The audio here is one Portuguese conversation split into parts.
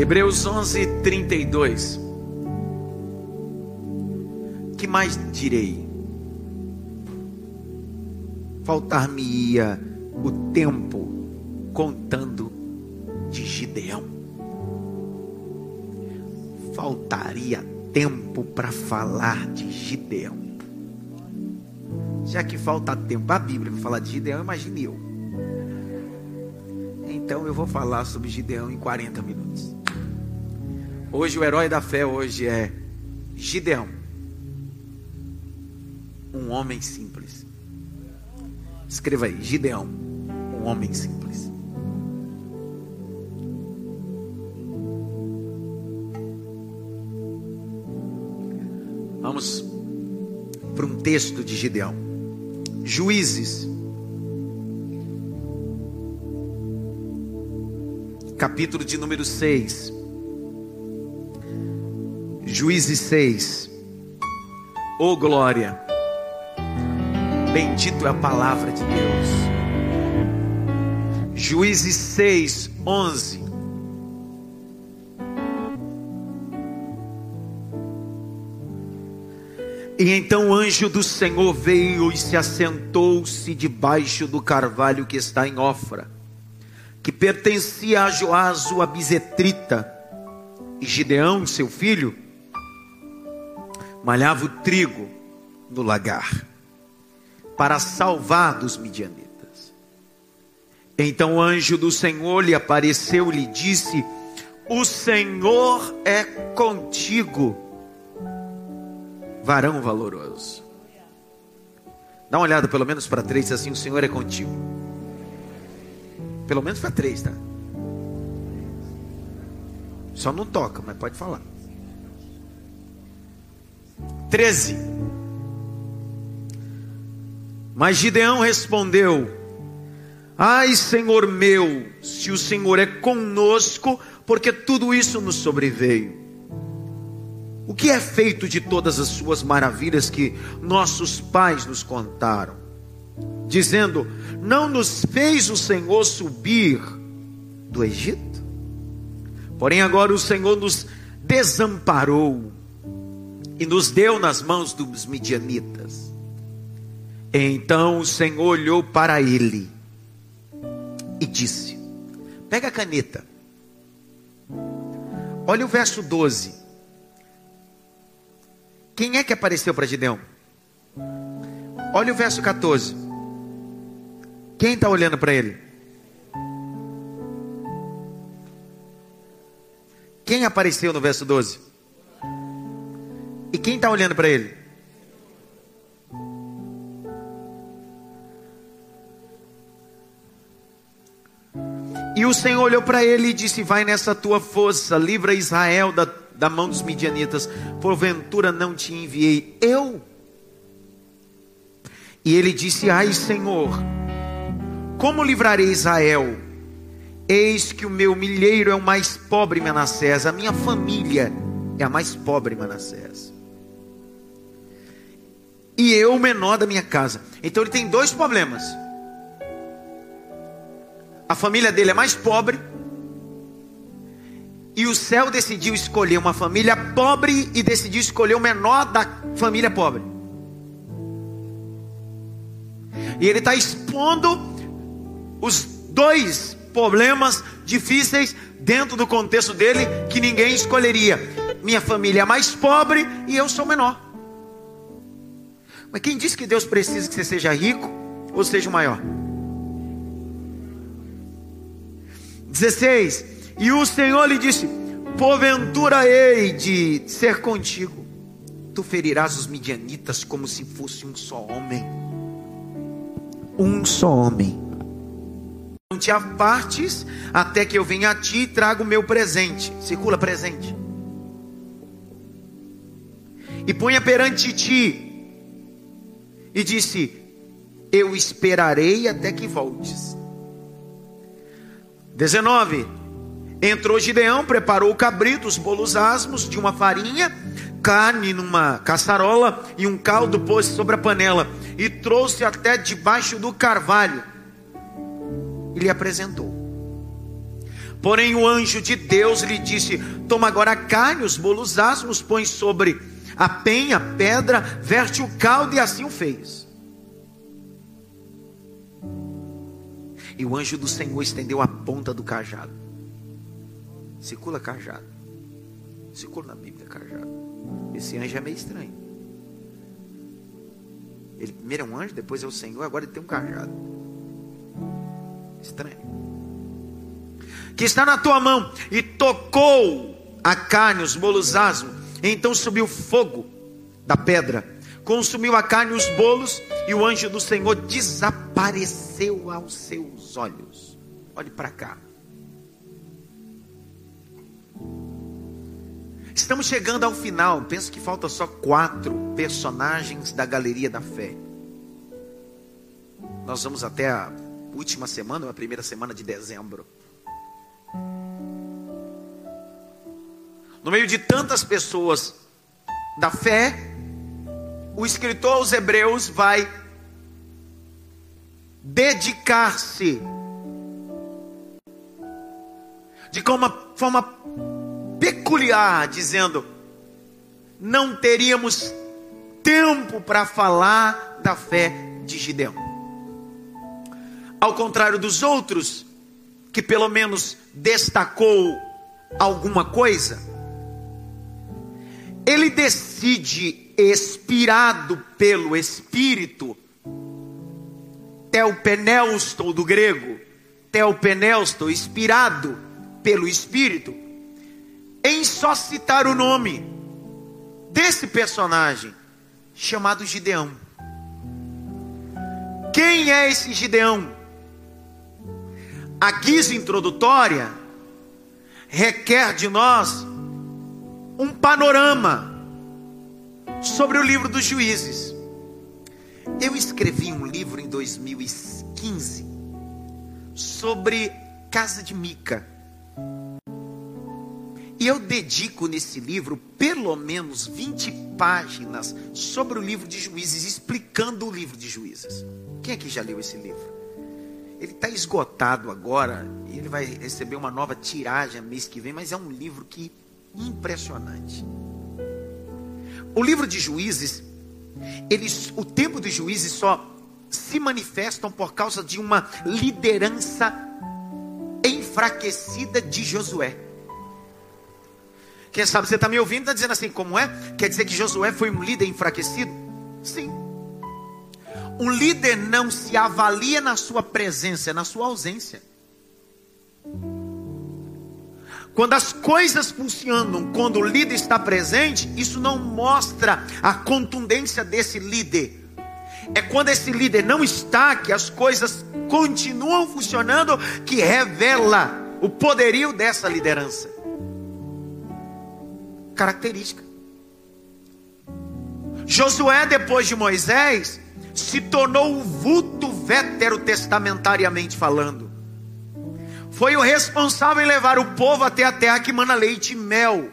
Hebreus 11, 32. Que mais direi? Faltar-me-ia o tempo contando de Gideão. Faltaria tempo para falar de Gideão. Já que falta tempo, a Bíblia para falar de Gideão, imagine eu. Então eu vou falar sobre Gideão em 40 minutos. Hoje o herói da fé hoje é Gideão. Um homem simples. Escreva aí, Gideão, um homem simples. Vamos para um texto de Gideão. Juízes, capítulo de número 6. Juízes 6. Oh glória! Bendito é a palavra de Deus. Juízes 6, 11. E então o anjo do Senhor veio e se assentou-se debaixo do carvalho que está em Ofra, que pertencia a Joás o Abisetrita, e Gideão, seu filho, malhava o trigo no lagar, para salvar dos midianitas. Então o anjo do Senhor lhe apareceu e lhe disse: O Senhor é contigo varão valoroso. Dá uma olhada pelo menos para três, assim: o Senhor é contigo. Pelo menos para três, tá? Só não toca, mas pode falar. 13. Mas Gideão respondeu: Ai, Senhor meu, se o Senhor é conosco, porque tudo isso nos sobreveio. O que é feito de todas as suas maravilhas que nossos pais nos contaram? Dizendo: Não nos fez o Senhor subir do Egito? Porém, agora o Senhor nos desamparou e nos deu nas mãos dos midianitas. Então o Senhor olhou para ele e disse: Pega a caneta. Olha o verso 12. Quem é que apareceu para Gideão? Olha o verso 14. Quem está olhando para ele? Quem apareceu no verso 12? E quem está olhando para ele? E o Senhor olhou para ele e disse: Vai nessa tua força, livra Israel da da mão dos midianitas, porventura não te enviei eu? E ele disse: Ai, Senhor, como livrarei Israel? Eis que o meu milheiro é o mais pobre Manassés, a minha família é a mais pobre Manassés. E eu o menor da minha casa. Então ele tem dois problemas. A família dele é mais pobre e o céu decidiu escolher uma família pobre e decidiu escolher o menor da família pobre. E ele está expondo os dois problemas difíceis dentro do contexto dele que ninguém escolheria. Minha família é mais pobre e eu sou menor. Mas quem disse que Deus precisa que você seja rico ou seja o maior? 16. E o Senhor lhe disse: Porventura hei de ser contigo. Tu ferirás os midianitas como se fosse um só homem. Um só homem. Não te apartes até que eu venha a ti e traga o meu presente. Circula presente. E ponha perante ti. E disse: Eu esperarei até que voltes. 19 Entrou Gideão, preparou o cabrito, os bolos asmos de uma farinha, carne numa caçarola e um caldo pôs sobre a panela e trouxe até debaixo do carvalho e lhe apresentou. Porém, o anjo de Deus lhe disse: Toma agora a carne, os bolos asmos, põe sobre a penha, a pedra, verte o caldo, e assim o fez. E o anjo do Senhor estendeu a ponta do cajado. Circula cajado. Circula na Bíblia cajado. Esse anjo é meio estranho. Ele primeiro é um anjo, depois é o Senhor, agora ele tem um cajado. Estranho. Que está na tua mão. E tocou a carne, os bolos asmos. Então subiu fogo da pedra. Consumiu a carne e os bolos. E o anjo do Senhor desapareceu aos seus olhos. Olhe para cá. Estamos chegando ao final. Penso que falta só quatro personagens da galeria da fé. Nós vamos até a última semana, a primeira semana de dezembro. No meio de tantas pessoas da fé, o escritor aos Hebreus vai dedicar-se de uma forma peculiar, dizendo: não teríamos tempo para falar da fé de Gideão. Ao contrário dos outros, que pelo menos destacou alguma coisa, ele decide, expirado pelo Espírito, Teopenelsto do grego, Teopenelsto, inspirado pelo Espírito, em só citar o nome desse personagem chamado Gideão. Quem é esse Gideão? A guisa introdutória requer de nós um panorama sobre o livro dos juízes. Eu escrevi um livro em 2015 sobre Casa de Mica. E eu dedico nesse livro pelo menos 20 páginas sobre o livro de juízes, explicando o livro de juízes. Quem aqui já leu esse livro? Ele está esgotado agora, ele vai receber uma nova tiragem mês que vem, mas é um livro que impressionante. O livro de juízes, eles, o tempo dos juízes só se manifestam por causa de uma liderança enfraquecida de Josué. Quem sabe você está me ouvindo está dizendo assim, como é? Quer dizer que Josué foi um líder enfraquecido? Sim. Um líder não se avalia na sua presença, na sua ausência. Quando as coisas funcionam, quando o líder está presente, isso não mostra a contundência desse líder. É quando esse líder não está que as coisas continuam funcionando, que revela o poderio dessa liderança característica. Josué, depois de Moisés, se tornou o vulto veterotestamentariamente falando. Foi o responsável em levar o povo até a terra que mana leite e mel.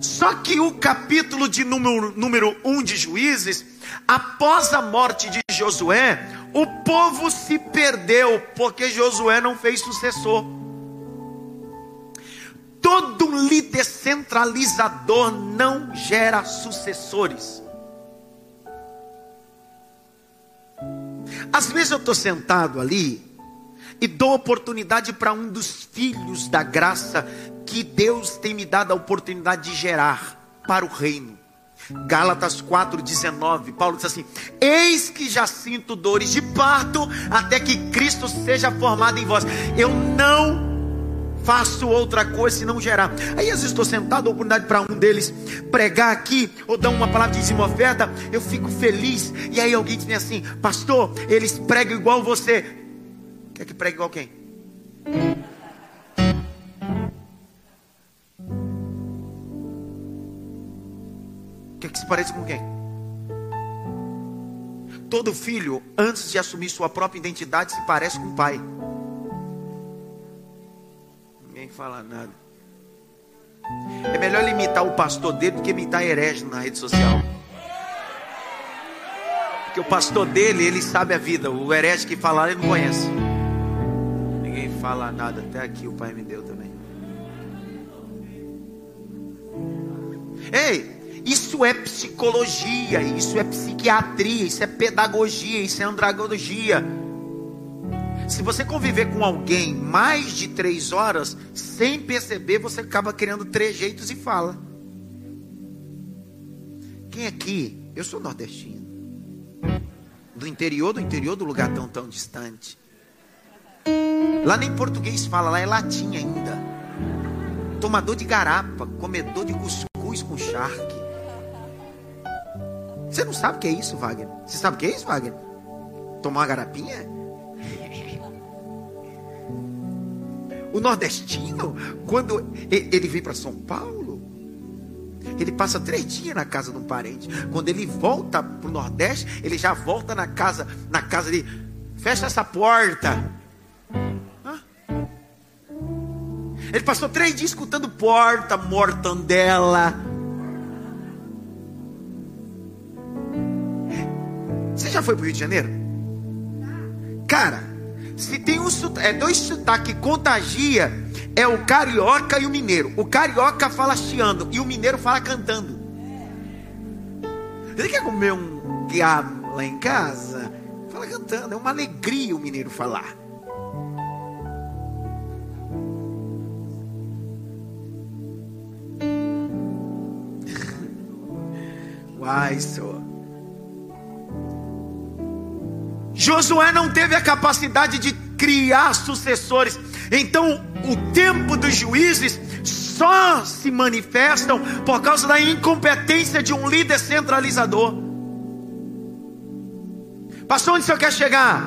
Só que o capítulo de número, número 1 um de Juízes, após a morte de Josué, o povo se perdeu, porque Josué não fez sucessor. Todo líder centralizador não gera sucessores. Às vezes eu estou sentado ali e dou oportunidade para um dos filhos da graça que Deus tem me dado a oportunidade de gerar para o reino. Gálatas 4,19, Paulo diz assim: Eis que já sinto dores de parto, até que Cristo seja formado em vós. Eu não faço outra coisa senão gerar. Aí às vezes estou sentado, oportunidade para um deles pregar aqui, ou dar uma palavra de dizima oferta, eu fico feliz. E aí alguém diz assim, pastor, eles pregam igual você. Quer que pregue igual quem? Quer que se pareça com quem? Todo filho, antes de assumir sua própria identidade, se parece com o pai ninguém fala nada. É melhor imitar o pastor dele do que imitar herege na rede social. Porque o pastor dele, ele sabe a vida. O herege que falar, ele não conhece. Falar nada, até aqui o Pai me deu também. Ei, isso é psicologia, isso é psiquiatria, isso é pedagogia, isso é andragogia. Se você conviver com alguém mais de três horas, sem perceber, você acaba criando trejeitos e fala. Quem aqui? Eu sou nordestino. Do interior, do interior do lugar tão tão distante. Lá nem português fala, lá é latim ainda. Tomador de garapa, comedor de cuscuz com charque. Você não sabe o que é isso, Wagner? Você sabe o que é isso, Wagner? Tomar uma garapinha? O nordestino, quando ele vem para São Paulo, ele passa três dias na casa de um parente. Quando ele volta para o Nordeste, ele já volta na casa, na casa de fecha essa porta. Ele passou três dias escutando porta, mortandela. Você já foi para o Rio de Janeiro? Cara, se tem um é dois sotaques que contagia, é o carioca e o mineiro. O carioca fala chiando e o mineiro fala cantando. Você quer comer um quiabo lá em casa? Fala cantando, é uma alegria o mineiro falar. Uai, Senhor. Josué não teve a capacidade de criar sucessores. Então, o tempo dos juízes só se manifestam por causa da incompetência de um líder centralizador. Pastor, onde o senhor quer chegar?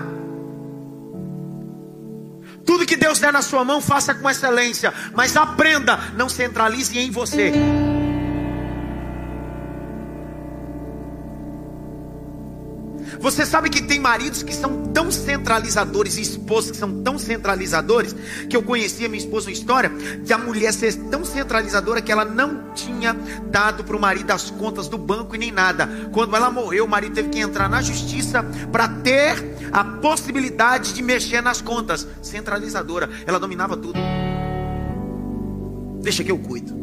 Tudo que Deus der na sua mão, faça com excelência, mas aprenda, não centralize em você. Você sabe que tem maridos que são tão centralizadores e esposas que são tão centralizadores que eu conhecia minha esposa uma história de a mulher ser tão centralizadora que ela não tinha dado para o marido as contas do banco e nem nada. Quando ela morreu, o marido teve que entrar na justiça para ter a possibilidade de mexer nas contas. Centralizadora, ela dominava tudo. Deixa que eu cuido.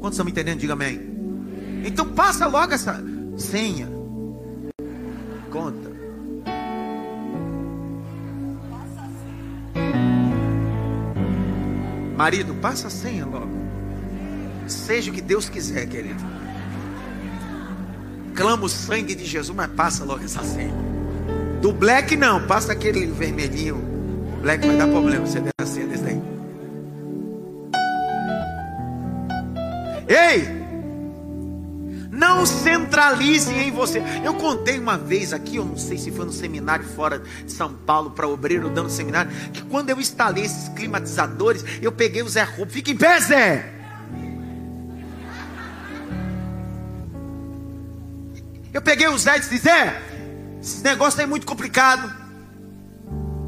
Quantos estão me entendendo? Diga amém. Então passa logo essa senha conta. Marido, passa a senha logo. Seja o que Deus quiser, querido. Clama o sangue de Jesus, mas passa logo essa senha. Do black não, passa aquele vermelhinho. Black vai dar problema você der a senha desse daí. Ei! Não centralize em você. Eu contei uma vez aqui, eu não sei se foi no seminário fora de São Paulo, para obreiro dando seminário, que quando eu instalei esses climatizadores, eu peguei o Zé Roupa. Fica em pé, Zé! Eu peguei o Zé e disse: Zé, esse negócio é muito complicado.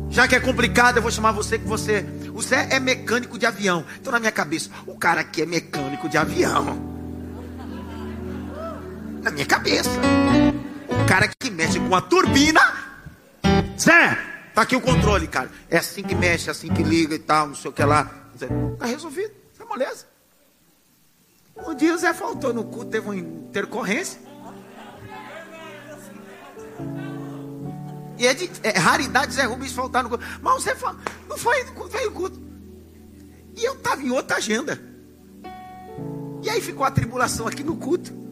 Já que é complicado, eu vou chamar você que você. O Zé é mecânico de avião. Então, na minha cabeça, o cara aqui é mecânico de avião na minha cabeça. O cara que mexe com a turbina. Zé, tá aqui o controle, cara. É assim que mexe, é assim que liga e tal, não sei o que lá. Zé, tá resolvido, tá moleza. Um dia o Zé faltou no culto, teve uma intercorrência. E é, de, é raridade Zé Rubens faltar no culto. Mas Zé fala, não foi no culto, veio o culto. E eu estava em outra agenda. E aí ficou a tribulação aqui no culto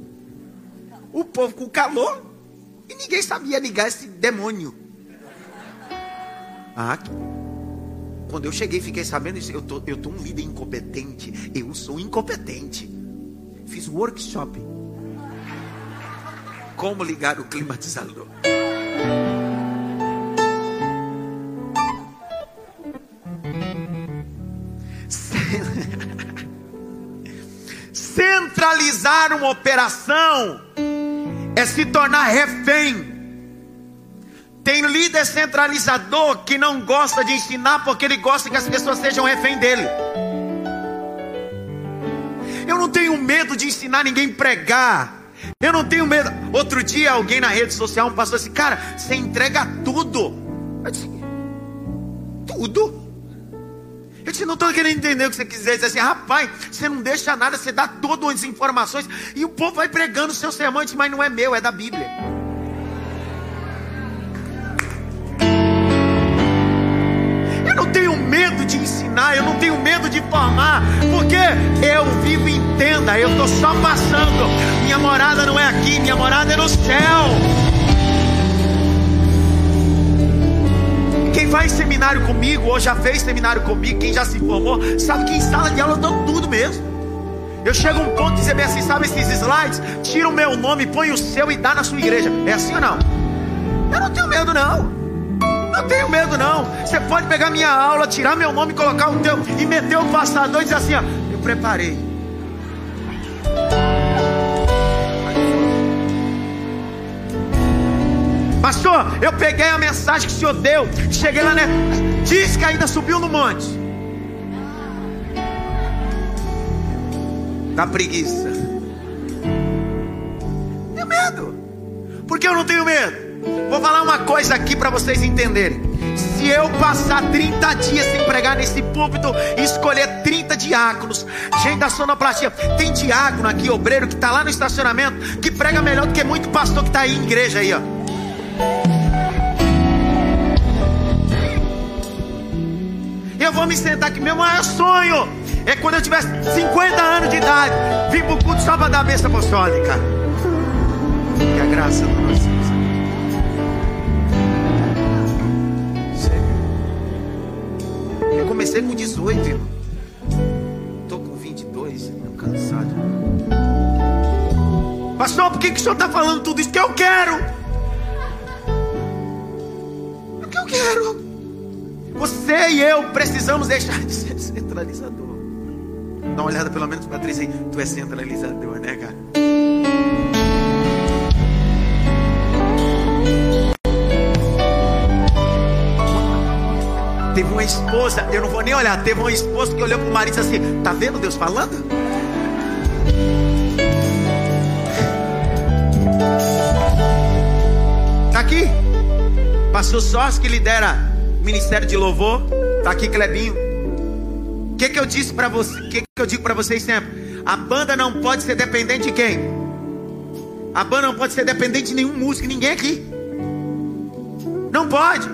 o povo com calor e ninguém sabia ligar esse demônio. Ah, quando eu cheguei, fiquei sabendo isso. Eu tô, eu tô um líder incompetente. Eu sou incompetente. Fiz workshop. Como ligar o climatizador. Centralizar uma operação é se tornar refém. Tem líder centralizador que não gosta de ensinar porque ele gosta que as pessoas sejam refém dele. Eu não tenho medo de ensinar ninguém pregar. Eu não tenho medo. Outro dia, alguém na rede social, um pastor disse: Cara, você entrega tudo. Eu disse: Tudo. Eu disse, não estou querendo entender o que você quiser dizer assim, rapaz, você não deixa nada, você dá todas as informações e o povo vai pregando o seu sermão, disse, mas não é meu, é da Bíblia. Eu não tenho medo de ensinar, eu não tenho medo de formar, porque eu vivo em tenda, eu estou só passando. Minha morada não é aqui, minha morada é no céu. Faz seminário comigo, ou já fez seminário comigo, quem já se formou, sabe que em sala de aula eu tudo mesmo. Eu chego a um ponto de dizer assim, sabe esses slides? Tira o meu nome, põe o seu e dá na sua igreja. É assim ou não? Eu não tenho medo não. Não tenho medo não. Você pode pegar minha aula, tirar meu nome, colocar o teu e meter o passador e dizer assim, ó, eu preparei. Pastor, eu peguei a mensagem que o senhor deu, cheguei lá, né? Diz que ainda subiu no monte. Dá preguiça. Tenho medo. Por que eu não tenho medo? Vou falar uma coisa aqui para vocês entenderem. Se eu passar 30 dias sem pregar nesse púlpito e escolher 30 diáconos, gente da sonoplastia, tem diácono aqui, obreiro, que está lá no estacionamento, que prega melhor do que muito pastor que está aí em igreja aí, ó. Eu vou me sentar aqui. Meu maior sonho é quando eu tiver 50 anos de idade, vir pro culto só para dar a bênção apostólica. Que a graça do nosso Eu comecei com 18, irmão. Tô com 22, tô cansado. Pastor, por que, que o senhor está falando tudo isso? Que eu quero quero. Você e eu precisamos deixar de ser centralizador. Dá uma olhada pelo menos para Patrícia aí. Tu é centralizador, né, cara? Teve uma esposa, eu não vou nem olhar, teve uma esposa que olhou para o marido e disse assim: Tá vendo Deus falando? Tá aqui. Pastor Sós que lidera Ministério de Louvor. Tá aqui Clebinho. O que, que eu disse para você? O que, que eu digo para vocês sempre? A banda não pode ser dependente de quem? A banda não pode ser dependente de nenhum músico, ninguém aqui. Não pode.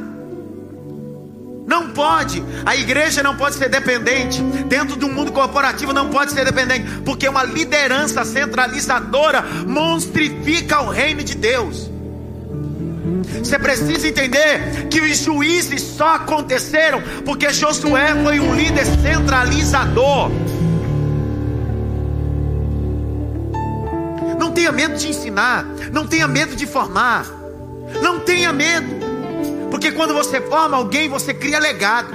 Não pode. A igreja não pode ser dependente. Dentro do mundo corporativo não pode ser dependente. Porque uma liderança centralizadora monstrifica o reino de Deus. Você precisa entender que os juízes só aconteceram porque Josué foi um líder centralizador. Não tenha medo de ensinar, não tenha medo de formar, não tenha medo, porque quando você forma alguém, você cria legado.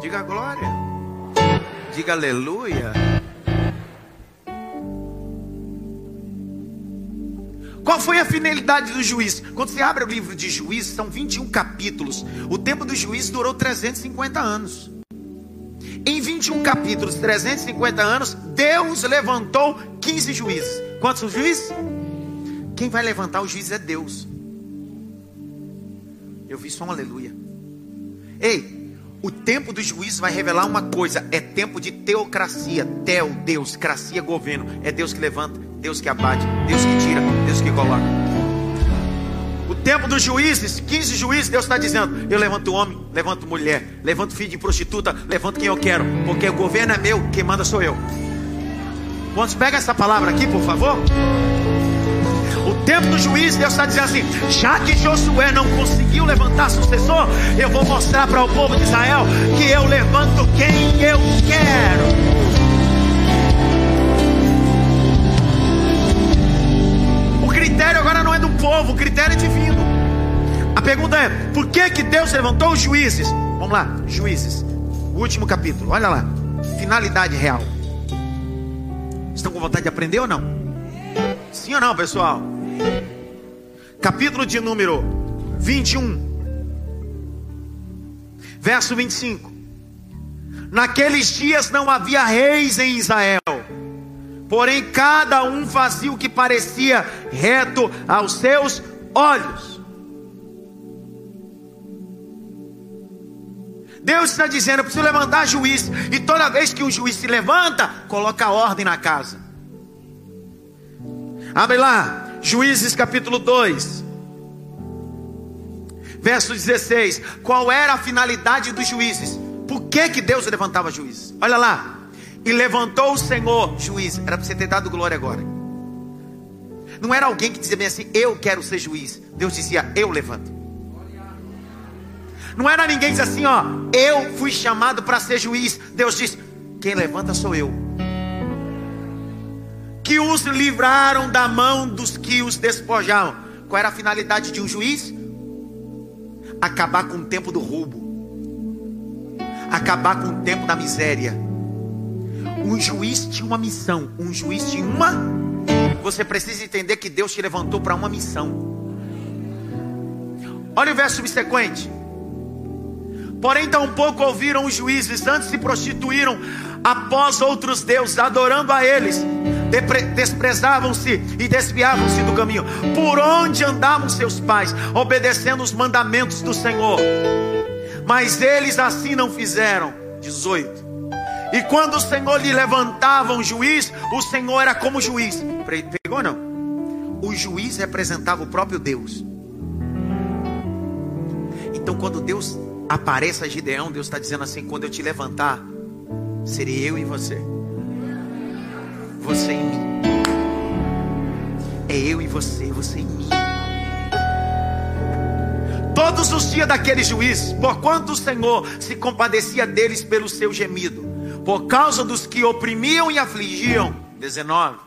Diga glória. Diga aleluia. Qual foi a finalidade do juiz? Quando você abre o livro de juízes, são 21 capítulos. O tempo do juiz durou 350 anos. Em 21 capítulos, 350 anos, Deus levantou 15 juízes. Quantos juízes? Quem vai levantar o juiz é Deus. Eu vi só um aleluia. Ei, o tempo do juízo vai revelar uma coisa: é tempo de teocracia. Teo, Deus, cracia, governo. É Deus que levanta, Deus que abate, Deus que tira, Deus que coloca. O tempo dos juízes, 15 juízes, Deus está dizendo: Eu levanto homem, levanto mulher, levanto filho de prostituta, levanto quem eu quero, porque o governo é meu, quem manda sou eu. Quantos pega essa palavra aqui, por favor? O tempo do juiz, Deus está dizendo assim: já que Josué não conseguiu levantar sucessor, eu vou mostrar para o povo de Israel que eu levanto quem eu quero. O critério agora não é do povo, o critério é divino. A pergunta é: por que, que Deus levantou os juízes? Vamos lá, juízes. O último capítulo, olha lá. Finalidade real. Estão com vontade de aprender ou não? Sim ou não, pessoal? capítulo de número 21, verso 25. Naqueles dias não havia reis em Israel. porém cada um fazia o que parecia reto aos seus olhos. Deus está dizendo: eu preciso levantar juiz, e toda vez que um juiz se levanta, coloca ordem na casa. Abre lá, Juízes capítulo 2, verso 16. Qual era a finalidade dos juízes? Por que, que Deus levantava juízes? Olha lá. E levantou o Senhor juiz. Era para você ter dado glória agora. Não era alguém que dizia bem assim: Eu quero ser juiz. Deus dizia: Eu levanto. Não era ninguém que dizia assim: Ó, eu fui chamado para ser juiz. Deus disse: Quem levanta sou eu. Que os livraram da mão dos que os despojavam. Qual era a finalidade de um juiz? Acabar com o tempo do roubo acabar com o tempo da miséria. Um juiz tinha uma missão, um juiz tinha uma. Você precisa entender que Deus te levantou para uma missão. Olha o verso subsequente. Porém, tampouco ouviram os juízes, antes se prostituíram após outros deuses, adorando a eles, desprezavam-se e desviavam-se do caminho. Por onde andavam seus pais, obedecendo os mandamentos do Senhor mas eles assim não fizeram. 18. E quando o Senhor lhe levantava um juiz, o Senhor era como juiz. Pegou não? O juiz representava o próprio Deus. Então quando Deus aparece a Gideão, Deus está dizendo assim: quando eu te levantar, serei eu e você. Você em mim. É eu e você, você em mim todos os dias daquele juiz, porquanto o Senhor se compadecia deles pelo seu gemido, por causa dos que oprimiam e afligiam. 19.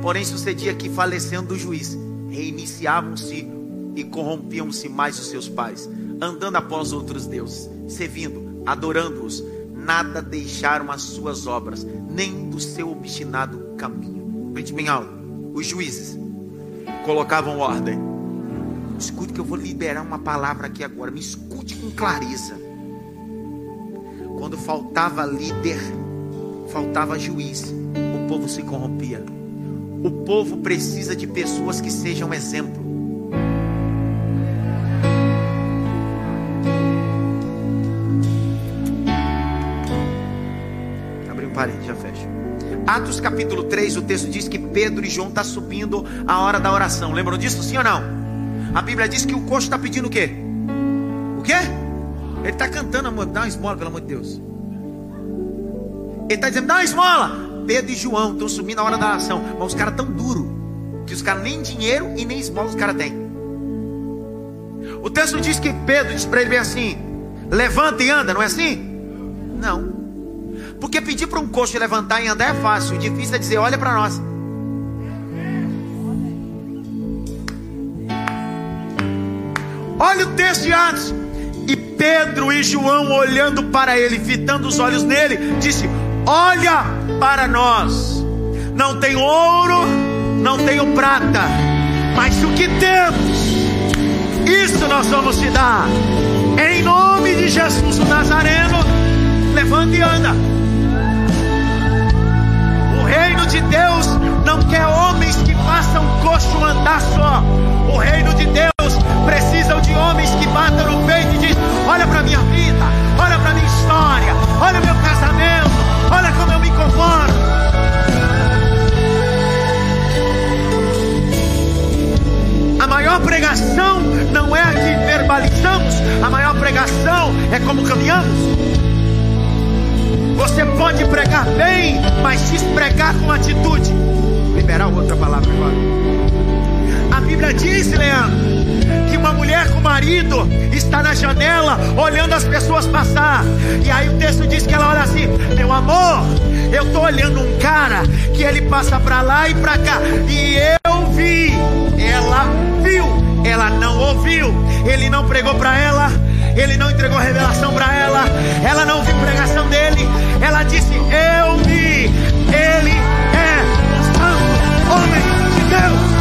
Porém, sucedia que, falecendo o juiz, reiniciavam-se e corrompiam-se mais os seus pais, andando após outros deuses, servindo, adorando-os, nada deixaram as suas obras, nem do seu obstinado caminho. Prende bem alto. Os juízes colocavam ordem Escute que eu vou liberar uma palavra aqui agora. Me escute com clareza. Quando faltava líder, faltava juiz, o povo se corrompia. O povo precisa de pessoas que sejam exemplo. Atos capítulo 3, o texto diz que Pedro e João estão tá subindo a hora da oração. Lembram disso, sim ou não? A Bíblia diz que o coxo está pedindo o quê? O quê? Ele está cantando, amor, dá uma esmola, pelo amor de Deus. Ele está dizendo, dá uma esmola. Pedro e João estão subindo na hora da oração. Mas os caras tão duros que os caras nem dinheiro e nem esmola os caras têm. O texto diz que Pedro diz para ele bem assim: levanta e anda, não é assim? Não. Porque pedir para um coxo levantar e andar é fácil. O difícil é dizer: olha para nós. Olha o texto de Atos. E Pedro e João, olhando para ele, fitando os olhos nele, disse: Olha para nós. Não tenho ouro, não tenho prata, mas o que temos, isso nós vamos te dar. Em nome de Jesus o Nazareno, levanta e anda. De Deus não quer homens que façam coxo andar só. O reino de Deus precisam de homens que batam no peito e dizem: Olha para minha vida, olha para minha história, olha meu casamento, olha como eu me comporto. A maior pregação não é a que verbalizamos, a maior pregação é como caminhamos. Você pode pregar bem, mas despregar com atitude. Liberar outra palavra agora. A Bíblia diz, Leandro, que uma mulher com marido está na janela olhando as pessoas passar. E aí o texto diz que ela olha assim: Meu amor, eu estou olhando um cara que ele passa para lá e para cá. E eu vi, ela viu, ela não ouviu, ele não pregou para ela. Ele não entregou revelação para ela, ela não viu pregação dele. Ela disse: Eu vi, ele é o santo homem de Deus.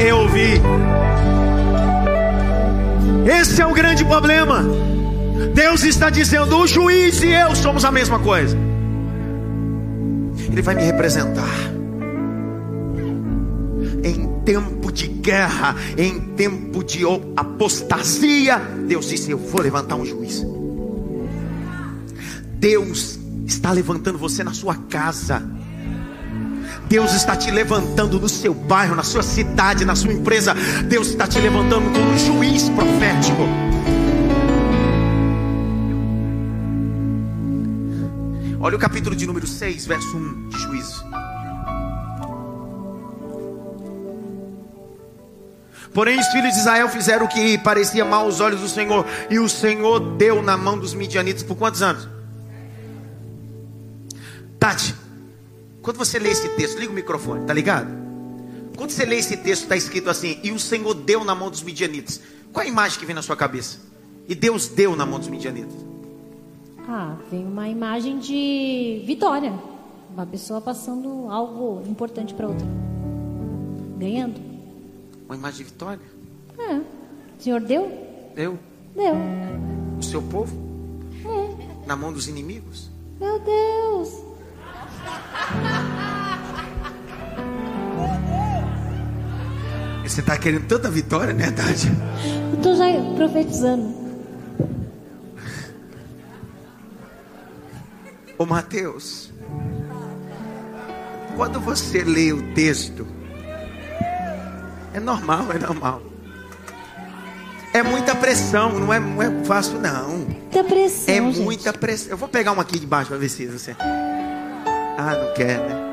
eu ouvi. Esse é o grande problema. Deus está dizendo: o juiz e eu somos a mesma coisa. Ele vai me representar. Em tempo de guerra, em tempo de apostasia, Deus disse: Eu vou levantar um juiz. Deus está levantando você na sua casa. Deus está te levantando no seu bairro, na sua cidade, na sua empresa. Deus está te levantando como um juiz profético. Olha o capítulo de número 6, verso 1 de Juízo. Porém, os filhos de Israel fizeram o que parecia mal aos olhos do Senhor, e o Senhor deu na mão dos midianitas por quantos anos? Tati, quando você lê esse texto, liga o microfone, tá ligado? Quando você lê esse texto, está escrito assim: E o Senhor deu na mão dos midianitas. Qual a imagem que vem na sua cabeça? E Deus deu na mão dos midianitas. Ah, vem uma imagem de vitória. Uma pessoa passando algo importante para outra. Ganhando. Uma imagem de vitória? É. O Senhor deu? Deu. Deu. O seu povo? É. Na mão dos inimigos? Meu Deus. Você está querendo tanta vitória, né, Tati? Estou já profetizando. Ô Mateus, quando você lê o texto, é normal, é normal. É muita pressão, não é, não é fácil, não. Muita pressão. É gente. muita pressão. Eu vou pegar uma aqui de baixo para ver se você. Ah, não quer, né?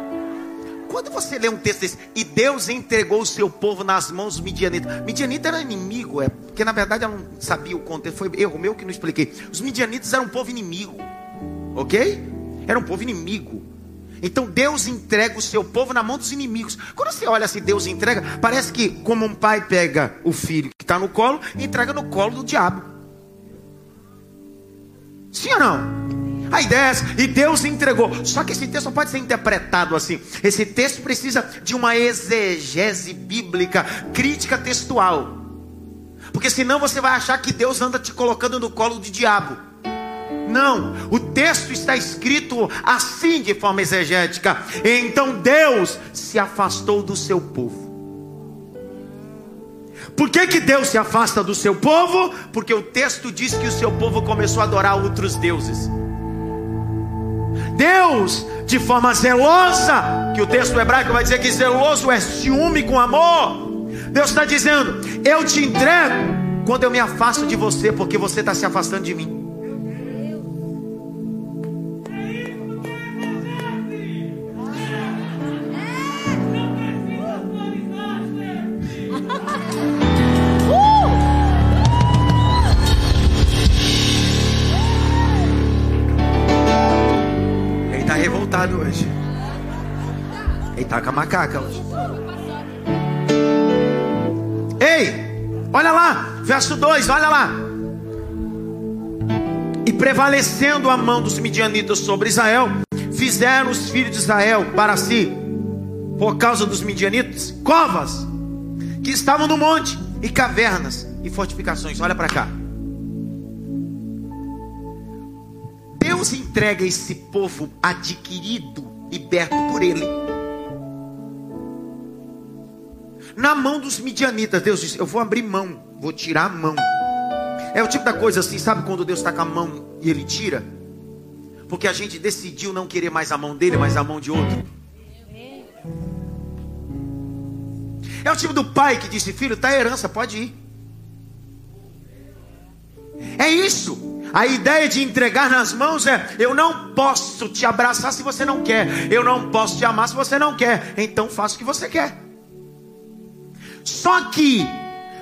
Quando você lê um texto desse, e Deus entregou o seu povo nas mãos dos midianitas. Midianita era inimigo, é, porque na verdade ela não sabia o contexto, foi erro meu que não expliquei. Os midianitas eram um povo inimigo, ok? Era um povo inimigo. Então Deus entrega o seu povo na mão dos inimigos. Quando você olha assim, Deus entrega, parece que como um pai pega o filho que está no colo e entrega no colo do diabo. Sim ou não? A ideia é e Deus entregou. Só que esse texto não pode ser interpretado assim. Esse texto precisa de uma exegese bíblica, crítica textual. Porque senão você vai achar que Deus anda te colocando no colo do diabo. Não, o texto está escrito assim de forma exegética. Então Deus se afastou do seu povo. Por que, que Deus se afasta do seu povo? Porque o texto diz que o seu povo começou a adorar outros deuses. Deus, de forma zelosa, que o texto hebraico vai dizer que zeloso é ciúme com amor. Deus está dizendo: Eu te entrego quando eu me afasto de você, porque você está se afastando de mim. Ele está com a macaca. Ei, olha lá, verso 2, olha lá. E prevalecendo a mão dos midianitas sobre Israel, fizeram os filhos de Israel para si, por causa dos midianitas, covas que estavam no monte, e cavernas e fortificações. Olha para cá. Deus entrega esse povo adquirido, liberto por Ele, na mão dos midianitas. Deus disse: Eu vou abrir mão, vou tirar a mão. É o tipo da coisa assim, sabe quando Deus está com a mão e Ele tira? Porque a gente decidiu não querer mais a mão dele, mas a mão de outro. É o tipo do pai que disse: Filho, tá a herança, pode ir. É isso. A ideia de entregar nas mãos é: eu não posso te abraçar se você não quer, eu não posso te amar se você não quer, então faça o que você quer. Só que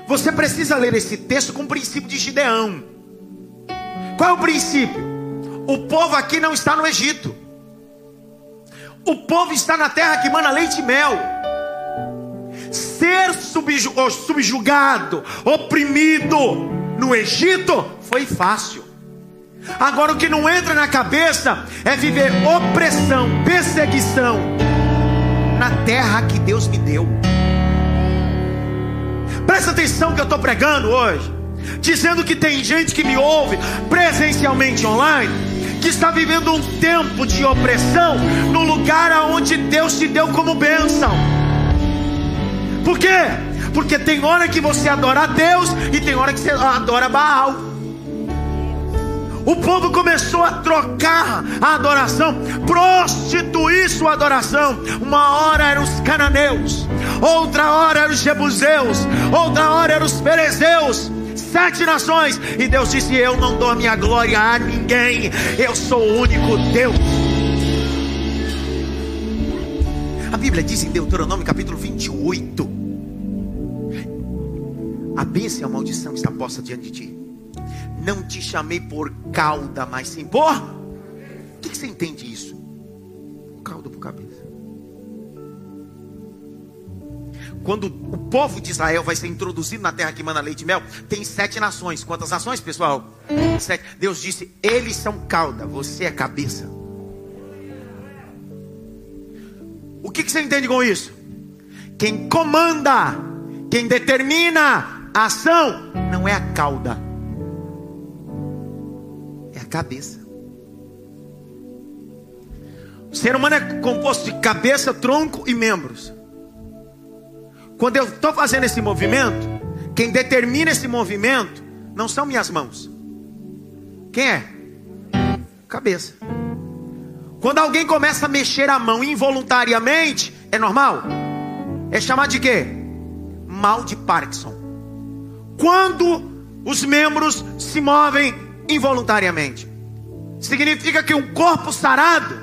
você precisa ler esse texto com o princípio de Gideão. Qual é o princípio? O povo aqui não está no Egito, o povo está na terra que mana leite e mel ser subjugado, oprimido no Egito foi fácil. Agora o que não entra na cabeça é viver opressão, perseguição na terra que Deus me deu. Presta atenção que eu estou pregando hoje. dizendo que tem gente que me ouve presencialmente online, que está vivendo um tempo de opressão no lugar aonde Deus te deu como bênção. Por quê? Porque tem hora que você adora a Deus e tem hora que você adora Baal. O povo começou a trocar a adoração, prostituir sua adoração. Uma hora eram os cananeus, outra hora eram os jebuseus, outra hora eram os perezeus sete nações. E Deus disse: Eu não dou a minha glória a ninguém, eu sou o único Deus. A Bíblia diz em Deuteronômio capítulo 28: A bênção e a maldição está posta diante de ti. Não te chamei por cauda, mas sim por. O que você entende isso? Cauda por cabeça. quando o povo de Israel vai ser introduzido na terra que manda leite e mel, tem sete nações. Quantas nações, pessoal? Sete. Deus disse: eles são cauda, você é cabeça. O que, que você entende com isso? Quem comanda, quem determina a ação, não é a cauda, cabeça. O ser humano é composto de cabeça, tronco e membros. Quando eu estou fazendo esse movimento, quem determina esse movimento não são minhas mãos. Quem é? Cabeça. Quando alguém começa a mexer a mão involuntariamente, é normal? É chamado de quê? Mal de Parkinson. Quando os membros se movem involuntariamente, significa que um corpo sarado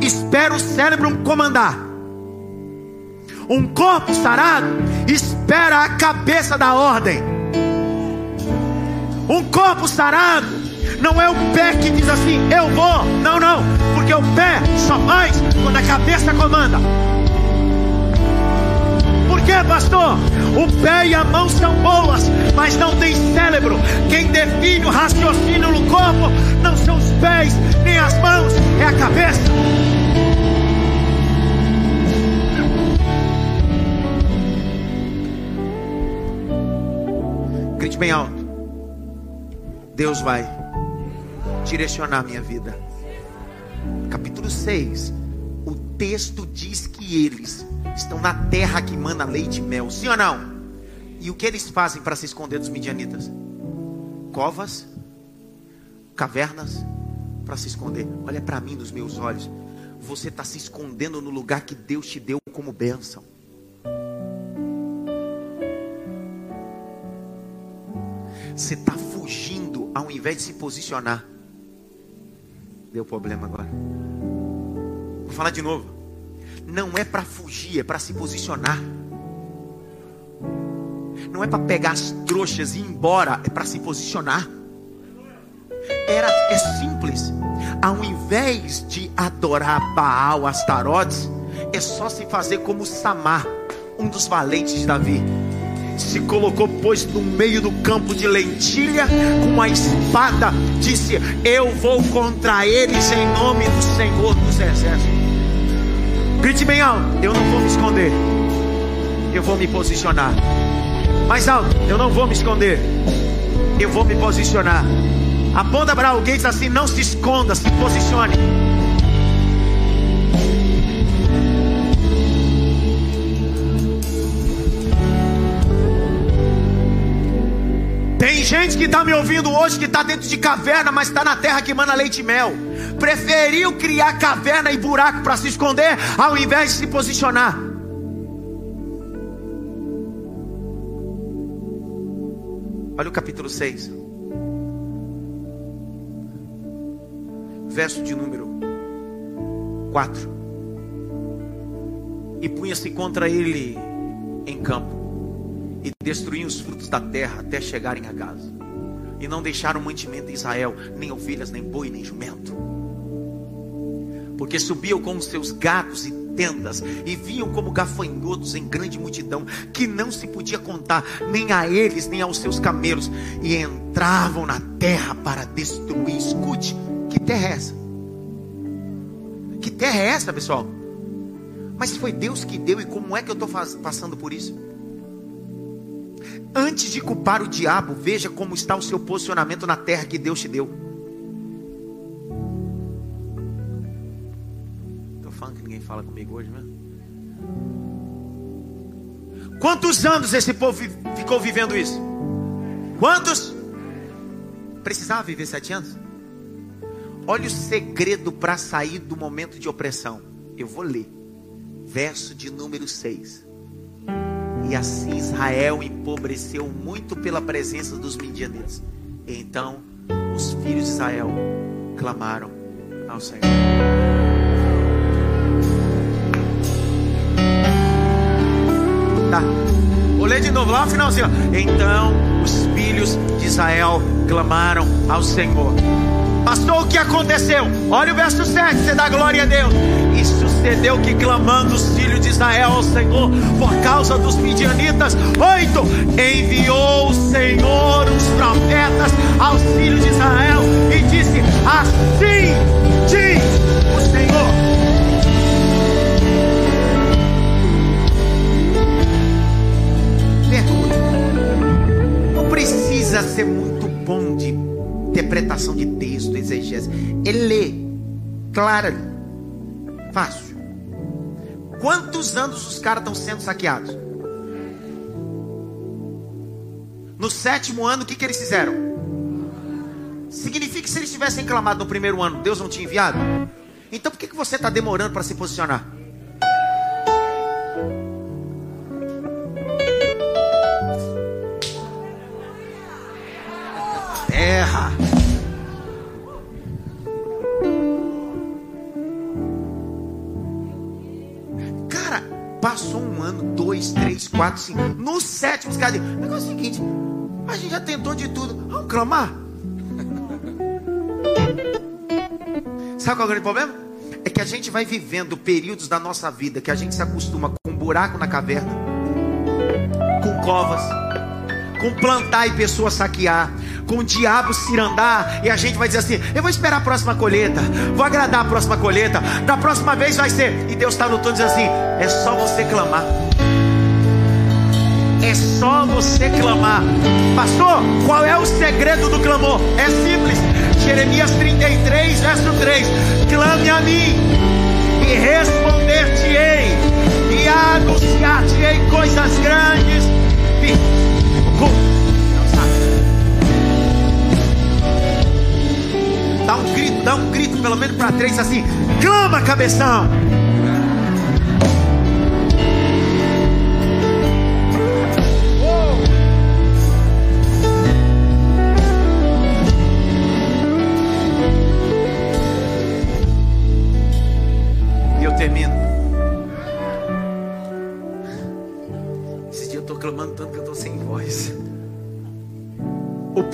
espera o cérebro comandar. Um corpo sarado espera a cabeça da ordem. Um corpo sarado não é o pé que diz assim, eu vou. Não, não. Porque o pé só faz quando a cabeça comanda. Por quê, pastor? O pé e a mão são boas, mas não tem cérebro. Quem define o raciocínio no corpo não são os pés nem as mãos, é a cabeça. Grite bem alto. Deus vai direcionar minha vida. Capítulo 6. O texto diz que eles estão na terra que mana leite e mel. Sim ou não? E o que eles fazem para se esconder dos midianitas? Covas, cavernas para se esconder. Olha para mim nos meus olhos. Você está se escondendo no lugar que Deus te deu como bênção. Você está fugindo ao invés de se posicionar. Deu problema agora. Vou falar de novo. Não é para fugir, é para se posicionar. Não é para pegar as trouxas e ir embora, é para se posicionar. Era, é simples. Ao invés de adorar Baal, Astarotes, é só se fazer como Samar, um dos valentes de Davi se colocou, pois, no meio do campo de lentilha, com uma espada, disse: Eu vou contra eles em nome do Senhor dos Exércitos. Grite bem alto: Eu não vou me esconder, eu vou me posicionar. Mais alto: Eu não vou me esconder, eu vou me posicionar. Aponta para alguém e diz assim: Não se esconda, se posicione. Tem gente que está me ouvindo hoje que está dentro de caverna, mas está na terra que manda leite e mel. Preferiu criar caverna e buraco para se esconder, ao invés de se posicionar. Olha o capítulo 6, verso de número 4. E punha-se contra ele em campo e destruíam os frutos da terra até chegarem a Gaza. E não deixaram mantimento em Israel, nem ovelhas, nem boi, nem jumento. Porque subiam com os seus gatos e tendas, e vinham como gafanhotos em grande multidão, que não se podia contar, nem a eles, nem aos seus camelos, e entravam na terra para destruir. Escute, que terra é essa? Que terra é essa, pessoal? Mas foi Deus que deu, e como é que eu estou passando por isso? Antes de culpar o diabo, veja como está o seu posicionamento na terra que Deus te deu. Estou falando que ninguém fala comigo hoje, né? Quantos anos esse povo ficou vivendo isso? Quantos? Precisava viver sete anos? Olha o segredo para sair do momento de opressão. Eu vou ler. Verso de número 6. E assim Israel empobreceu muito pela presença dos midianitas. Então os filhos de Israel clamaram ao Senhor. Tá. Vou ler de novo lá no finalzinho. Então os filhos de Israel clamaram ao Senhor. Pastor, o que aconteceu? Olha o verso 7, você dá glória a Deus. E sucedeu que clamando os filhos de Israel ao Senhor por causa dos midianitas, oito, enviou o Senhor os profetas aos filhos de Israel e disse: Assim diz interpretação de texto, exegese. Ele lê, clara, fácil. Quantos anos os caras estão sendo saqueados? No sétimo ano, o que, que eles fizeram? Significa que se eles tivessem clamado no primeiro ano, Deus não tinha enviado? Então por que, que você está demorando para se posicionar? No sétimo, os negócio é o seguinte, a gente já tentou de tudo, vamos clamar. Sabe qual é o grande problema? É que a gente vai vivendo períodos da nossa vida que a gente se acostuma com um buraco na caverna, com covas, com plantar e pessoas saquear, com o diabo cirandar, e a gente vai dizer assim: eu vou esperar a próxima colheita, vou agradar a próxima colheita, da próxima vez vai ser. E Deus está no tom dizendo assim: é só você clamar. É só você clamar. Pastor, qual é o segredo do clamor? É simples. Jeremias 33, verso 3: Clame a mim, e responder-te-ei, e anunciar-te-ei coisas grandes. Dá um grito, dá um grito, pelo menos para três, assim: clama, cabeção.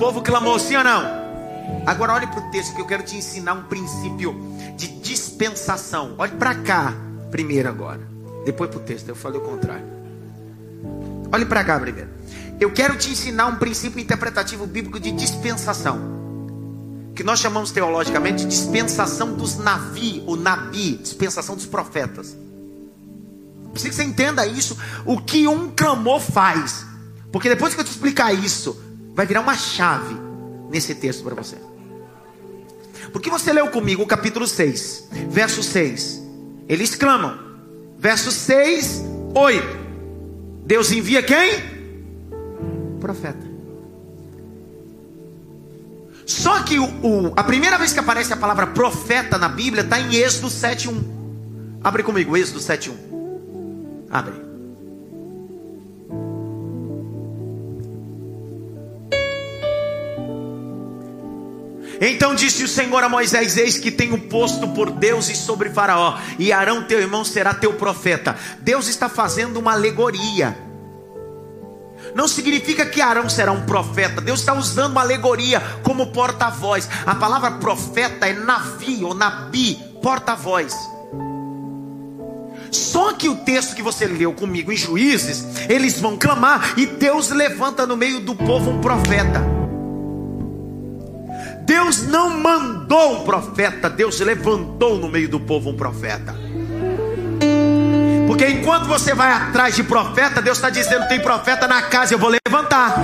Povo clamou sim ou não? Agora olhe para o texto que eu quero te ensinar um princípio de dispensação. Olhe para cá primeiro agora. Depois para o texto, eu falei o contrário. Olhe para cá primeiro. Eu quero te ensinar um princípio interpretativo bíblico de dispensação. Que nós chamamos teologicamente de dispensação dos navi, o nabi, dispensação dos profetas. Preciso que você entenda isso, o que um clamor faz. Porque depois que eu te explicar isso, vai virar uma chave nesse texto para você. Porque você leu comigo o capítulo 6, verso 6. Eles clamam. Verso 6, 8. Deus envia quem? Profeta. Só que o, o, a primeira vez que aparece a palavra profeta na Bíblia está em Êxodo 7.1. Abre comigo, Êxodo 7.1. Abre. Então disse o Senhor a Moisés: Eis que tenho posto por Deus e sobre Faraó, e Arão teu irmão será teu profeta. Deus está fazendo uma alegoria. Não significa que Arão será um profeta. Deus está usando uma alegoria como porta-voz. A palavra profeta é navi ou nabi, porta-voz. Só que o texto que você leu comigo em Juízes, eles vão clamar e Deus levanta no meio do povo um profeta. Deus não mandou um profeta, Deus levantou no meio do povo um profeta. Porque enquanto você vai atrás de profeta, Deus está dizendo: tem profeta na casa, eu vou levantar.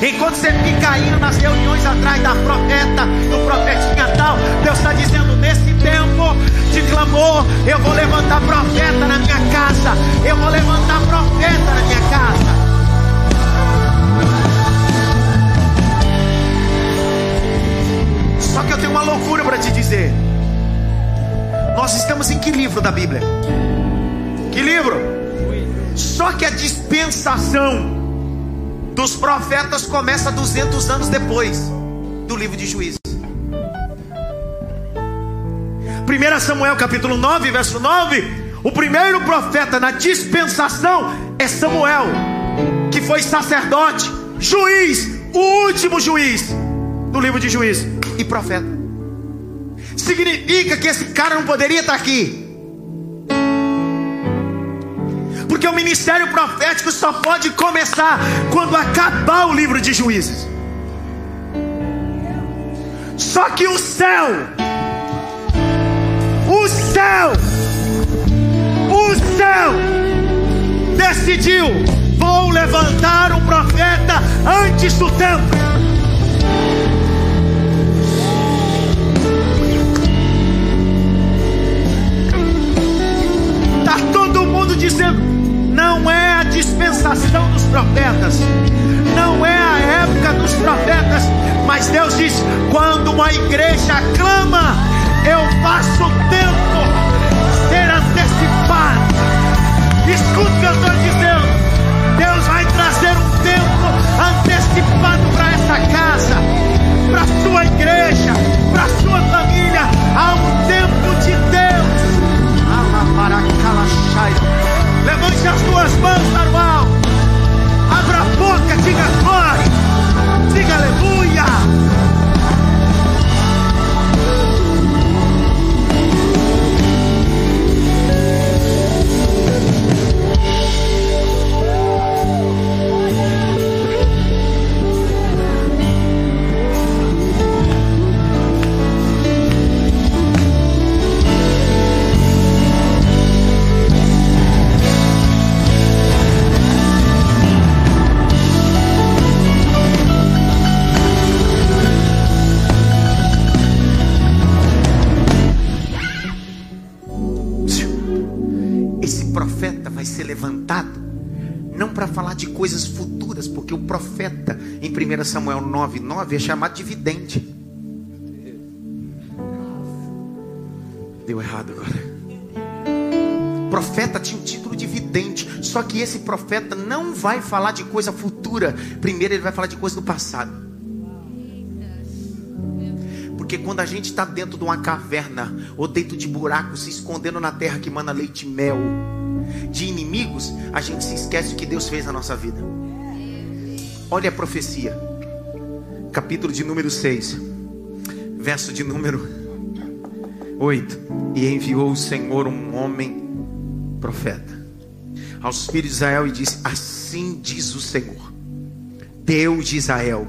Enquanto você fica indo nas reuniões atrás da profeta, do profetinha tal, Deus está dizendo: nesse tempo de clamor, eu vou levantar profeta na minha casa. Eu vou levantar profeta na minha casa. Só que eu tenho uma loucura para te dizer. Nós estamos em que livro da Bíblia? Que livro? Só que a dispensação dos profetas começa 200 anos depois do livro de Juízes. 1 Samuel capítulo 9, verso 9, o primeiro profeta na dispensação é Samuel, que foi sacerdote, juiz, o último juiz do livro de Juízes e profeta. Significa que esse cara não poderia estar aqui. Porque o ministério profético só pode começar quando acabar o livro de Juízes. Só que o céu, o céu, o céu decidiu: vou levantar um profeta antes do tempo. Dizendo: não é a dispensação dos profetas, não é a época dos profetas, mas Deus diz: quando uma igreja clama, eu faço o tempo ser antecipado. Escuta o que eu estou dizendo: Deus vai trazer um tempo antecipado para essa casa, para sua igreja, para sua família. Há um tempo Levante as duas mãos alto. Abra a boca, diga glória. 9,9 é chamado de vidente. Deu errado agora. Profeta tinha o título de vidente, só que esse profeta não vai falar de coisa futura. Primeiro ele vai falar de coisa do passado. Porque quando a gente está dentro de uma caverna ou dentro de buraco, se escondendo na terra que mana leite e mel, de inimigos, a gente se esquece o que Deus fez na nossa vida. Olha a profecia capítulo de número 6, verso de número 8: E enviou o Senhor um homem profeta aos filhos de Israel e disse: Assim diz o Senhor, Deus de Israel,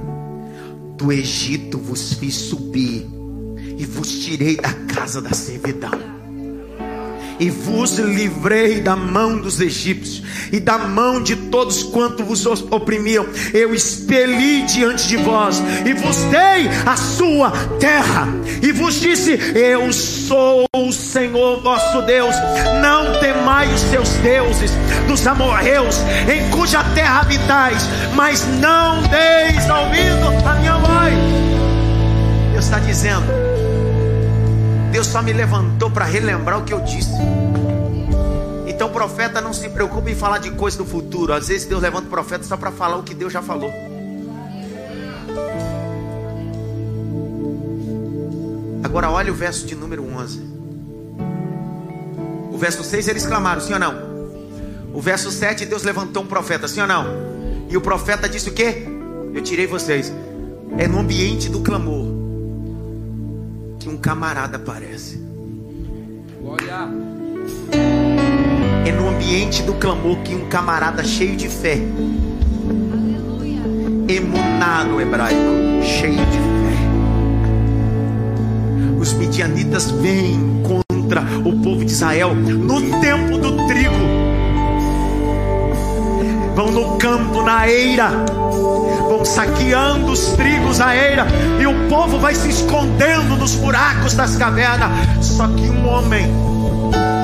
do Egito vos fiz subir e vos tirei da casa da servidão e vos livrei da mão dos egípcios e da mão de todos quanto vos oprimiam. Eu expeli diante de vós e vos dei a sua terra e vos disse: Eu sou o Senhor vosso Deus. Não temai os seus deuses dos amorreus em cuja terra habitais, mas não deis ouvido a minha voz. Deus está dizendo Deus só me levantou para relembrar o que eu disse. Então, profeta não se preocupe em falar de coisas do futuro. Às vezes, Deus levanta o profeta só para falar o que Deus já falou. Agora, olha o verso de número 11. O verso 6 eles clamaram, sim ou não? O verso 7, Deus levantou um profeta, sim ou não? E o profeta disse o que? Eu tirei vocês. É no ambiente do clamor que um camarada aparece. Glória. É no ambiente do clamor que um camarada cheio de fé. Aleluia. Emuná no hebraico, cheio de fé. Os midianitas vêm contra o povo de Israel no tempo do trigo. Vão no campo, na eira, vão saqueando os trigos à eira, e o povo vai se escondendo nos buracos das cavernas. Só que um homem,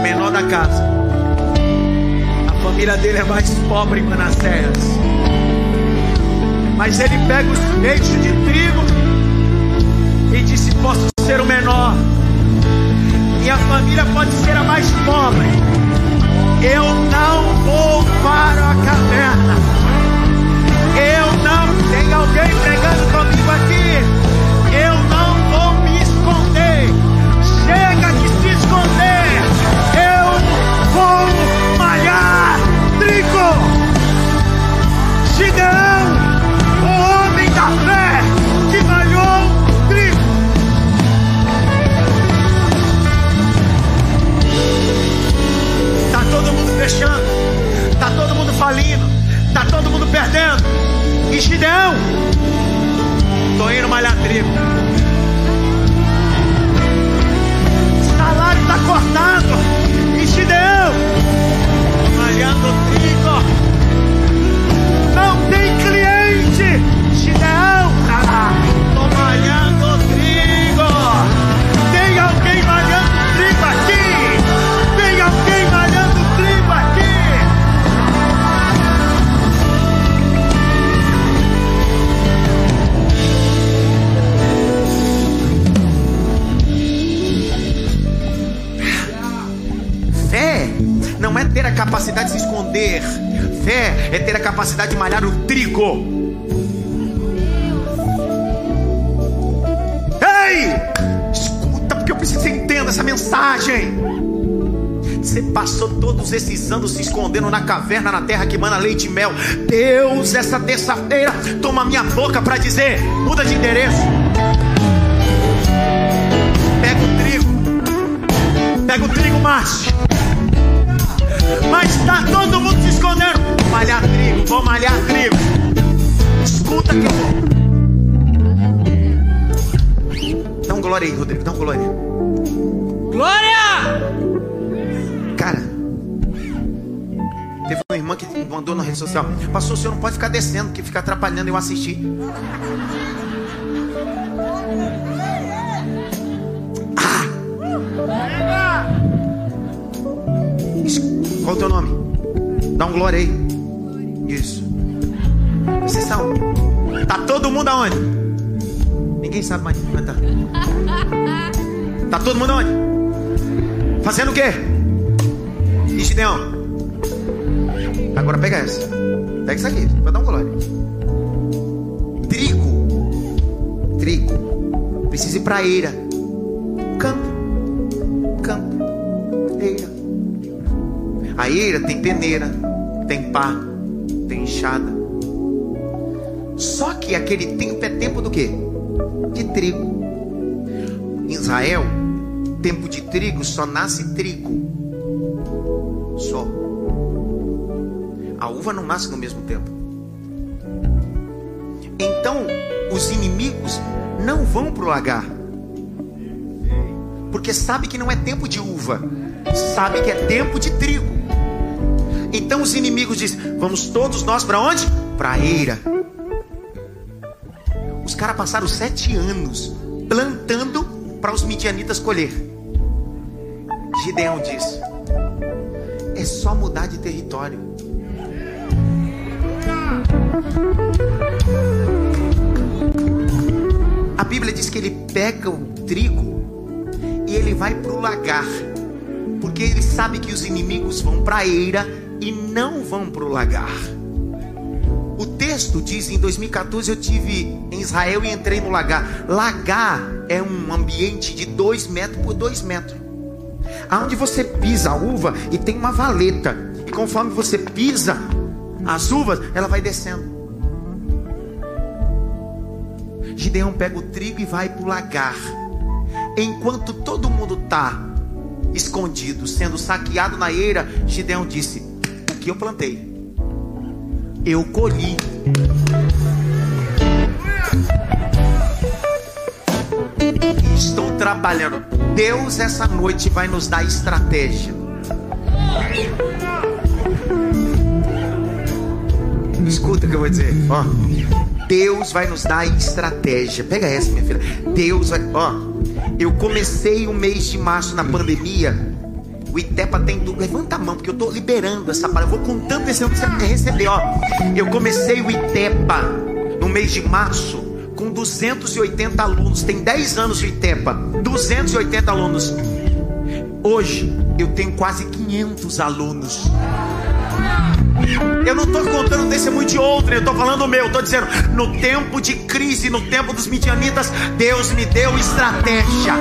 menor da casa, a família dele é mais pobre em Manassés, mas ele pega os feixes de trigo e disse: Posso ser o menor, minha família pode ser a mais pobre. Eu não vou para a caverna. Tem alguém pregando comigo aqui? Eu não vou me esconder. Chega de se esconder. Eu vou malhar trigo. Gideão, o homem da fé que malhou trigo. Tá todo mundo fechando, tá todo mundo falindo, tá todo mundo perdendo. Gideão, tô indo malhar trigo. Salário tá cortado. Gideão, malhando trigo. Não tem cliente. Ter a capacidade de se esconder. Fé é ter a capacidade de malhar o trigo. Ei! Escuta, porque eu preciso que você entenda essa mensagem. Você passou todos esses anos se escondendo na caverna, na terra que mana leite e mel. Deus, essa terça-feira, toma minha boca para dizer: muda de endereço. Pega o trigo. Pega o trigo, Márcio. Mas está todo mundo se escondendo. Vou malhar trigo, vou malhar trigo. Escuta que eu vou. Dá um glória aí, Rodrigo, dá um glória. Glória! Cara, teve uma irmã que mandou na rede social: Pastor, o senhor não pode ficar descendo, que fica atrapalhando eu assistir. Ah! Qual o teu nome? Dá um glória aí. Isso. Vocês são. Tá todo mundo aonde? Ninguém sabe mais onde tá. Todo mundo aonde? Fazendo o quê? Gideão? Agora pega essa. Pega isso aqui, vai dar um glória. Trigo. Trigo. Precisa ir pra eira. Eira tem peneira, tem pá, tem enxada. Só que aquele tempo é tempo do quê? De trigo. Em Israel, tempo de trigo só nasce trigo. Só. A uva não nasce no mesmo tempo. Então, os inimigos não vão para o lagar. Porque sabe que não é tempo de uva, sabe que é tempo de trigo. Então os inimigos dizem: Vamos todos nós para onde? Para a eira. Os caras passaram sete anos plantando para os midianitas colher. Gideão disse: É só mudar de território. A Bíblia diz que ele pega o trigo e ele vai para o lagar, porque ele sabe que os inimigos vão para a eira e não vão para o lagar. O texto diz: em 2014 eu tive em Israel e entrei no lagar. Lagar é um ambiente de 2 metros por 2 metros, aonde você pisa a uva e tem uma valeta, e conforme você pisa as uvas, ela vai descendo. Gideão pega o trigo e vai para o lagar. Enquanto todo mundo está escondido, sendo saqueado na eira, Gideão disse: Eu plantei, eu colhi. Estou trabalhando. Deus essa noite vai nos dar estratégia. Escuta o que eu vou dizer. Ó, Deus vai nos dar estratégia. Pega essa, minha filha. Deus vai. Ó, eu comecei o mês de março na pandemia. O Itepa tem tudo. Levanta a mão, porque eu estou liberando essa palavra. Eu vou contando esse ano que você vai receber. Ó, eu comecei o Itepa no mês de março com 280 alunos. Tem 10 anos o Itepa. 280 alunos. Hoje eu tenho quase 500 alunos. Eu não estou contando testemunho de outro, eu estou falando o meu. Estou dizendo, no tempo de crise, no tempo dos midianitas, Deus me deu estratégia.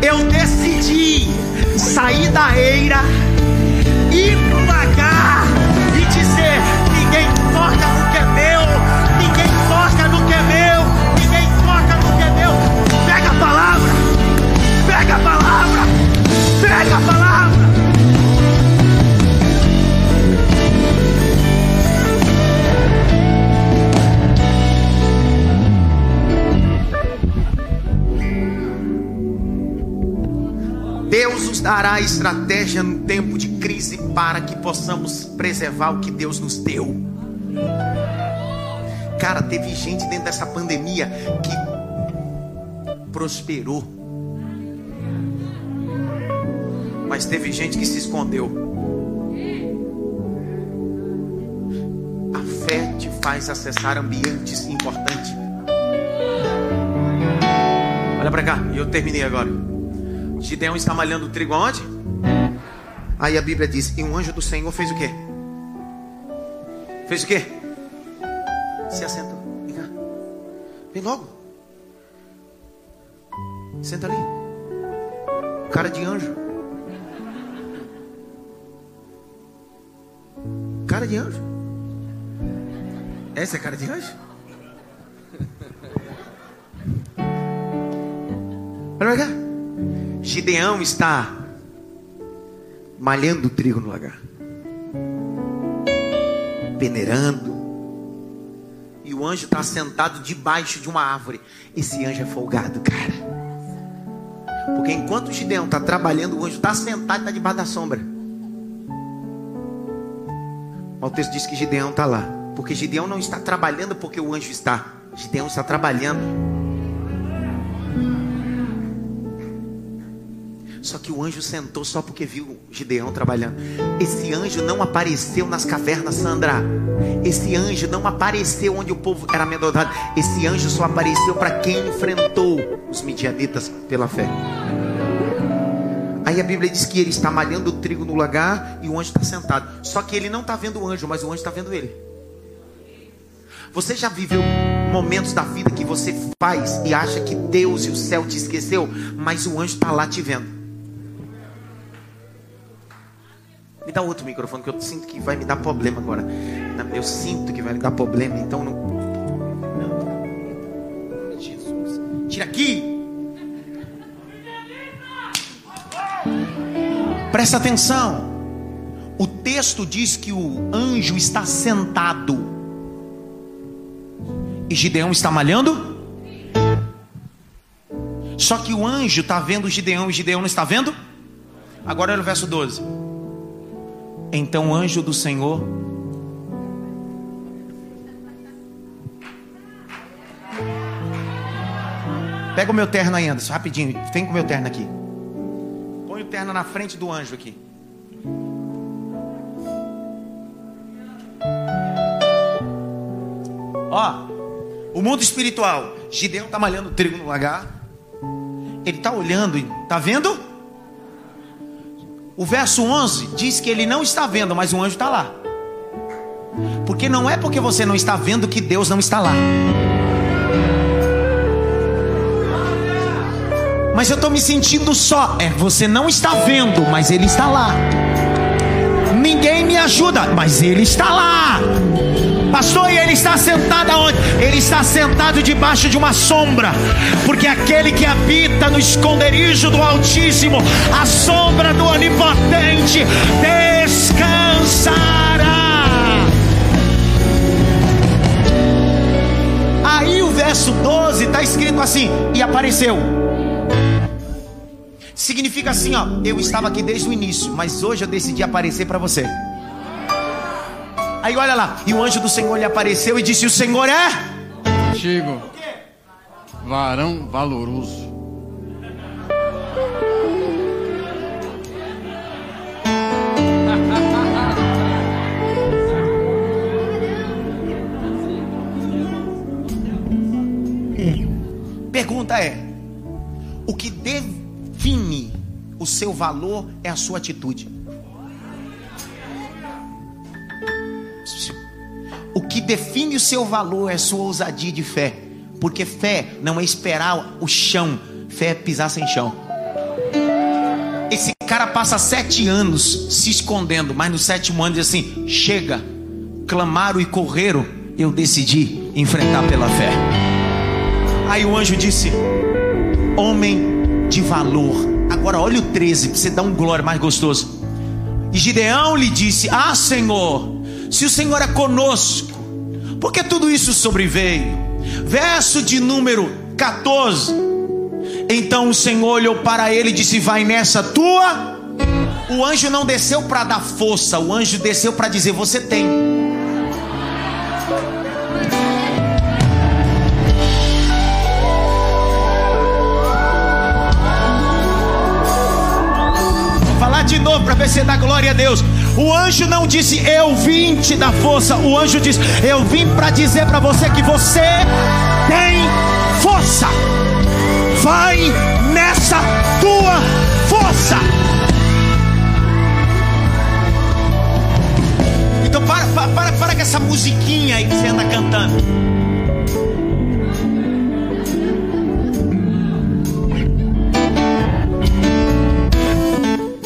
Eu decidi sair da eira, ir pagar e dizer: ninguém toca no que é meu, ninguém toca no que é meu, ninguém toca no que é meu. Pega a palavra, pega a palavra, pega a palavra. Deus nos dará estratégia no tempo de crise para que possamos preservar o que Deus nos deu. Cara, teve gente dentro dessa pandemia que prosperou. Mas teve gente que se escondeu. A fé te faz acessar ambientes importantes. Olha para cá, eu terminei agora. Gideão está malhando trigo aonde? Aí a Bíblia diz: E um anjo do Senhor fez o quê? Fez o quê? Se assentou. Vem cá. Vem logo. Senta ali. Cara de anjo. Cara de anjo. Essa é cara de anjo? Olha pra cá. Gideão está malhando trigo no lagar, peneirando, e o anjo está sentado debaixo de uma árvore. Esse anjo é folgado, cara, porque enquanto Gideão está trabalhando, o anjo está sentado e está debaixo da sombra. O texto diz que Gideão está lá, porque Gideão não está trabalhando porque o anjo está, Gideão está trabalhando Só que o anjo sentou só porque viu Gideão trabalhando. Esse anjo não apareceu nas cavernas, Sandra. Esse anjo não apareceu onde o povo era amedrontado. Esse anjo só apareceu para quem enfrentou os midianitas pela fé. Aí a Bíblia diz que ele está malhando o trigo no lagar e o anjo está sentado. Só que ele não está vendo o anjo, mas o anjo está vendo ele. Você já viveu momentos da vida que você faz e acha que Deus e o céu te esqueceu, mas o anjo está lá te vendo. Me dá outro microfone que eu sinto que vai me dar problema agora. Eu sinto que vai me dar problema, então não. Jesus. Tira aqui. Presta atenção. O texto diz que o anjo está sentado. E Gideão está malhando? Só que o anjo está vendo Gideão e Gideão não está vendo? Agora olha o verso 12. Então o anjo do Senhor Pega o meu terno aí, Anderson, rapidinho. Vem com o meu terno aqui. Põe o terno na frente do anjo aqui. Ó, o mundo espiritual. Gideão está malhando trigo no lagar. Ele está olhando e está vendo? O verso 11 diz que ele não está vendo, mas o anjo está lá. Porque não é porque você não está vendo que Deus não está lá. Mas eu estou me sentindo só. É, você não está vendo, mas Ele está lá. Ninguém me ajuda, mas Ele está lá. Pastor, e ele está sentado aonde? Ele está sentado debaixo de uma sombra, porque aquele que habita no esconderijo do Altíssimo, a sombra do Onipotente, descansará. Aí o verso 12 está escrito assim: E apareceu. Significa assim, ó, eu estava aqui desde o início, mas hoje eu decidi aparecer para você. Aí olha lá, e o anjo do Senhor lhe apareceu e disse: O Senhor é Chico, varão valoroso. Pergunta é: o que define o seu valor é a sua atitude. O que define o seu valor é sua ousadia de fé. Porque fé não é esperar o chão, fé é pisar sem chão. Esse cara passa sete anos se escondendo, mas no sétimo ano diz assim: chega, clamaram e correram, eu decidi enfrentar pela fé. Aí o anjo disse: Homem de valor. Agora olha o 13, para você dar um glória mais gostoso. E Gideão lhe disse: Ah, Senhor, se o Senhor é conosco, porque tudo isso sobreveio. Verso de número 14. Então o Senhor olhou para ele e disse: Vai nessa tua. O anjo não desceu para dar força, o anjo desceu para dizer: Você tem. de novo para ver se dá glória a Deus. O anjo não disse eu vim te dar força. O anjo disse eu vim para dizer para você que você tem força. Vai nessa tua força. Então para, para, para, com essa musiquinha aí que você anda cantando.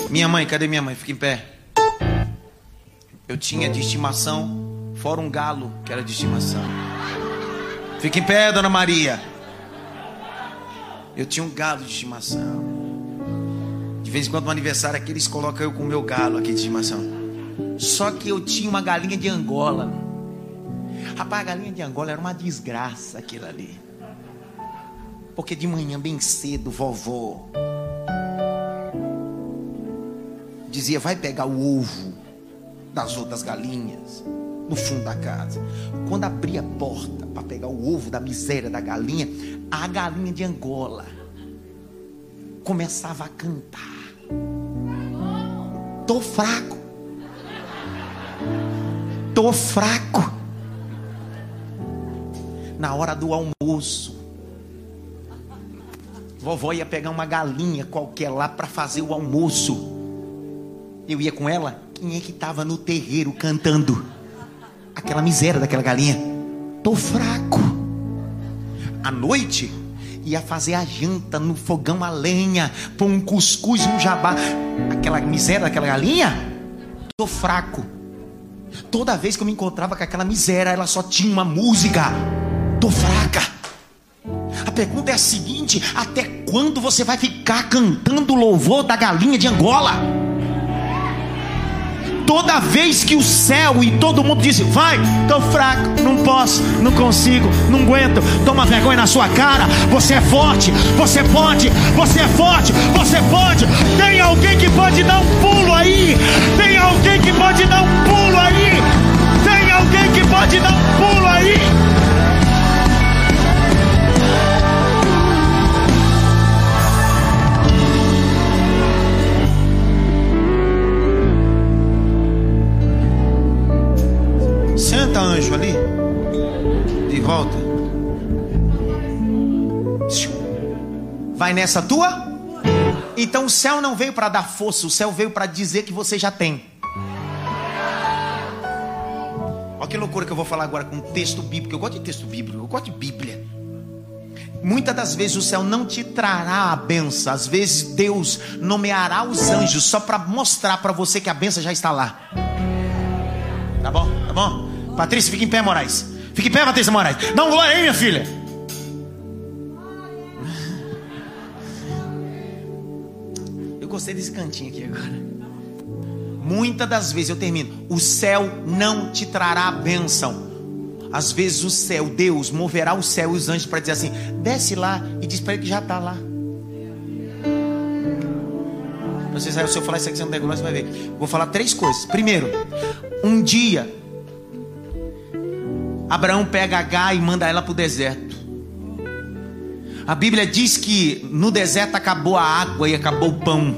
Minha mãe, cadê minha mãe? Fica em pé. Eu tinha de estimação, fora um galo que era de estimação. Fica em pé, dona Maria. Eu tinha um galo de estimação. De vez em quando no aniversário aqui eles colocam eu com o meu galo aqui de estimação. Só que eu tinha uma galinha de Angola. Rapaz, a galinha de Angola era uma desgraça aquilo ali. Porque de manhã bem cedo, vovó dizia: vai pegar o ovo das outras galinhas no fundo da casa. Quando abria a porta para pegar o ovo da miséria da galinha, a galinha de Angola começava a cantar. Tô fraco. Tô fraco. Na hora do almoço, vovó ia pegar uma galinha qualquer lá para fazer o almoço eu ia com ela, quem é que estava no terreiro cantando? Aquela miséria daquela galinha. Tô fraco. À noite, ia fazer a janta no fogão a lenha, pôr um cuscuz e um jabá. Aquela miséria daquela galinha, tô fraco. Toda vez que eu me encontrava com aquela miséria, ela só tinha uma música. Tô fraca. A pergunta é a seguinte: até quando você vai ficar cantando o louvor da galinha de Angola? Toda vez que o céu e todo mundo diz: Vai, estou fraco, não posso, não consigo, não aguento, toma vergonha na sua cara. Você é forte, você pode, você é forte, você pode. Tem alguém que pode dar um pulo aí? Tem alguém que pode dar um pulo aí? Tem alguém que pode dar um pulo aí? Anjo, ali. De volta. Vai nessa tua? Então o céu não veio para dar força, o céu veio para dizer que você já tem. Olha que loucura que eu vou falar agora com texto bíblico. Eu gosto de texto bíblico, eu gosto de Bíblia. Muitas das vezes o céu não te trará a benção. Às vezes Deus nomeará os anjos só para mostrar para você que a benção já está lá. Tá bom? Tá bom? Patrícia, fica em pé, Moraes. Fica em pé, Patrícia Moraes. Dá um glória aí, minha filha. Eu gostei desse cantinho aqui agora. Muitas das vezes eu termino. O céu não te trará bênção. Às vezes o céu, Deus, moverá o céu e os anjos para dizer assim: desce lá e diz para ele que já está lá. Você sabe, se eu falar isso aqui, você não tem você vai ver. Vou falar três coisas. Primeiro, um dia, Abraão pega H e manda ela para o deserto. A Bíblia diz que no deserto acabou a água e acabou o pão.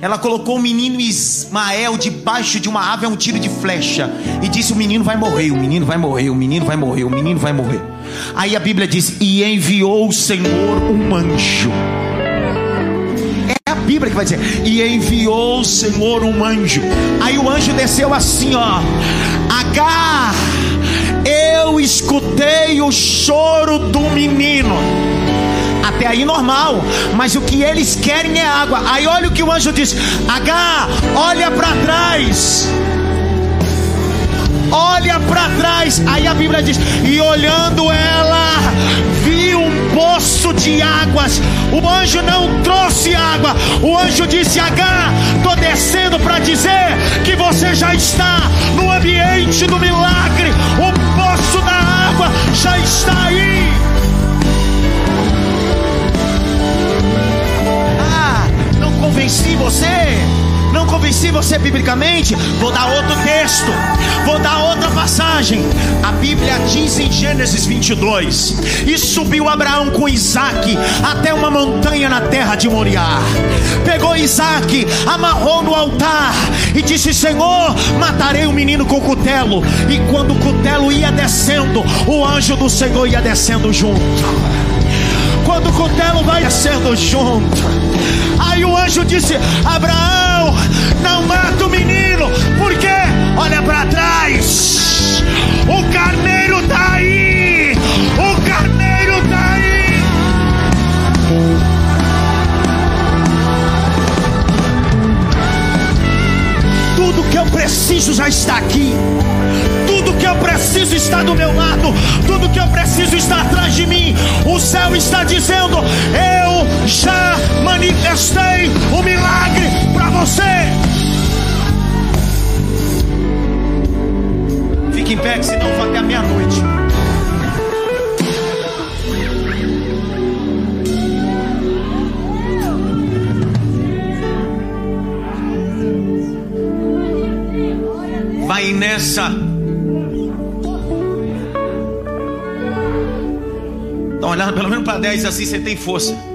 Ela colocou o menino Ismael debaixo de uma ave a um tiro de flecha e disse: O menino vai morrer, o menino vai morrer, o menino vai morrer, o menino vai morrer. Aí a Bíblia diz: E enviou o Senhor um anjo. Bíblia que vai dizer: E enviou o Senhor um anjo. Aí o anjo desceu assim, ó. Agar, eu escutei o choro do menino. Até aí normal, mas o que eles querem é água. Aí olha o que o anjo diz: H, olha para trás. Olha para trás. Aí a Bíblia diz: E olhando ela, poço de águas. O anjo não trouxe água. O anjo disse: H, tô descendo para dizer que você já está no ambiente do milagre. O poço da água já está aí. convenci você? Não convenci você biblicamente? Vou dar outro texto, vou dar outra passagem. A Bíblia diz em Gênesis 22: E subiu Abraão com Isaac até uma montanha na terra de Moriá. Pegou Isaac, amarrou no altar e disse: Senhor, matarei o menino com o cutelo. E quando o cutelo ia descendo, o anjo do Senhor ia descendo junto quando o cutelo vai descendo junto. Aí o anjo disse: Abraão, olha para trás, o carneiro está aí, o carneiro está aí. Tudo que eu preciso já está aqui. Tudo que eu preciso está do meu lado. Tudo que eu preciso está atrás de mim. O céu está dizendo: Eu já manifestei o milagre para você. Que senão vou até meia-noite. Vai nessa. Dá uma olhada pelo menos para 10 assim você tem força.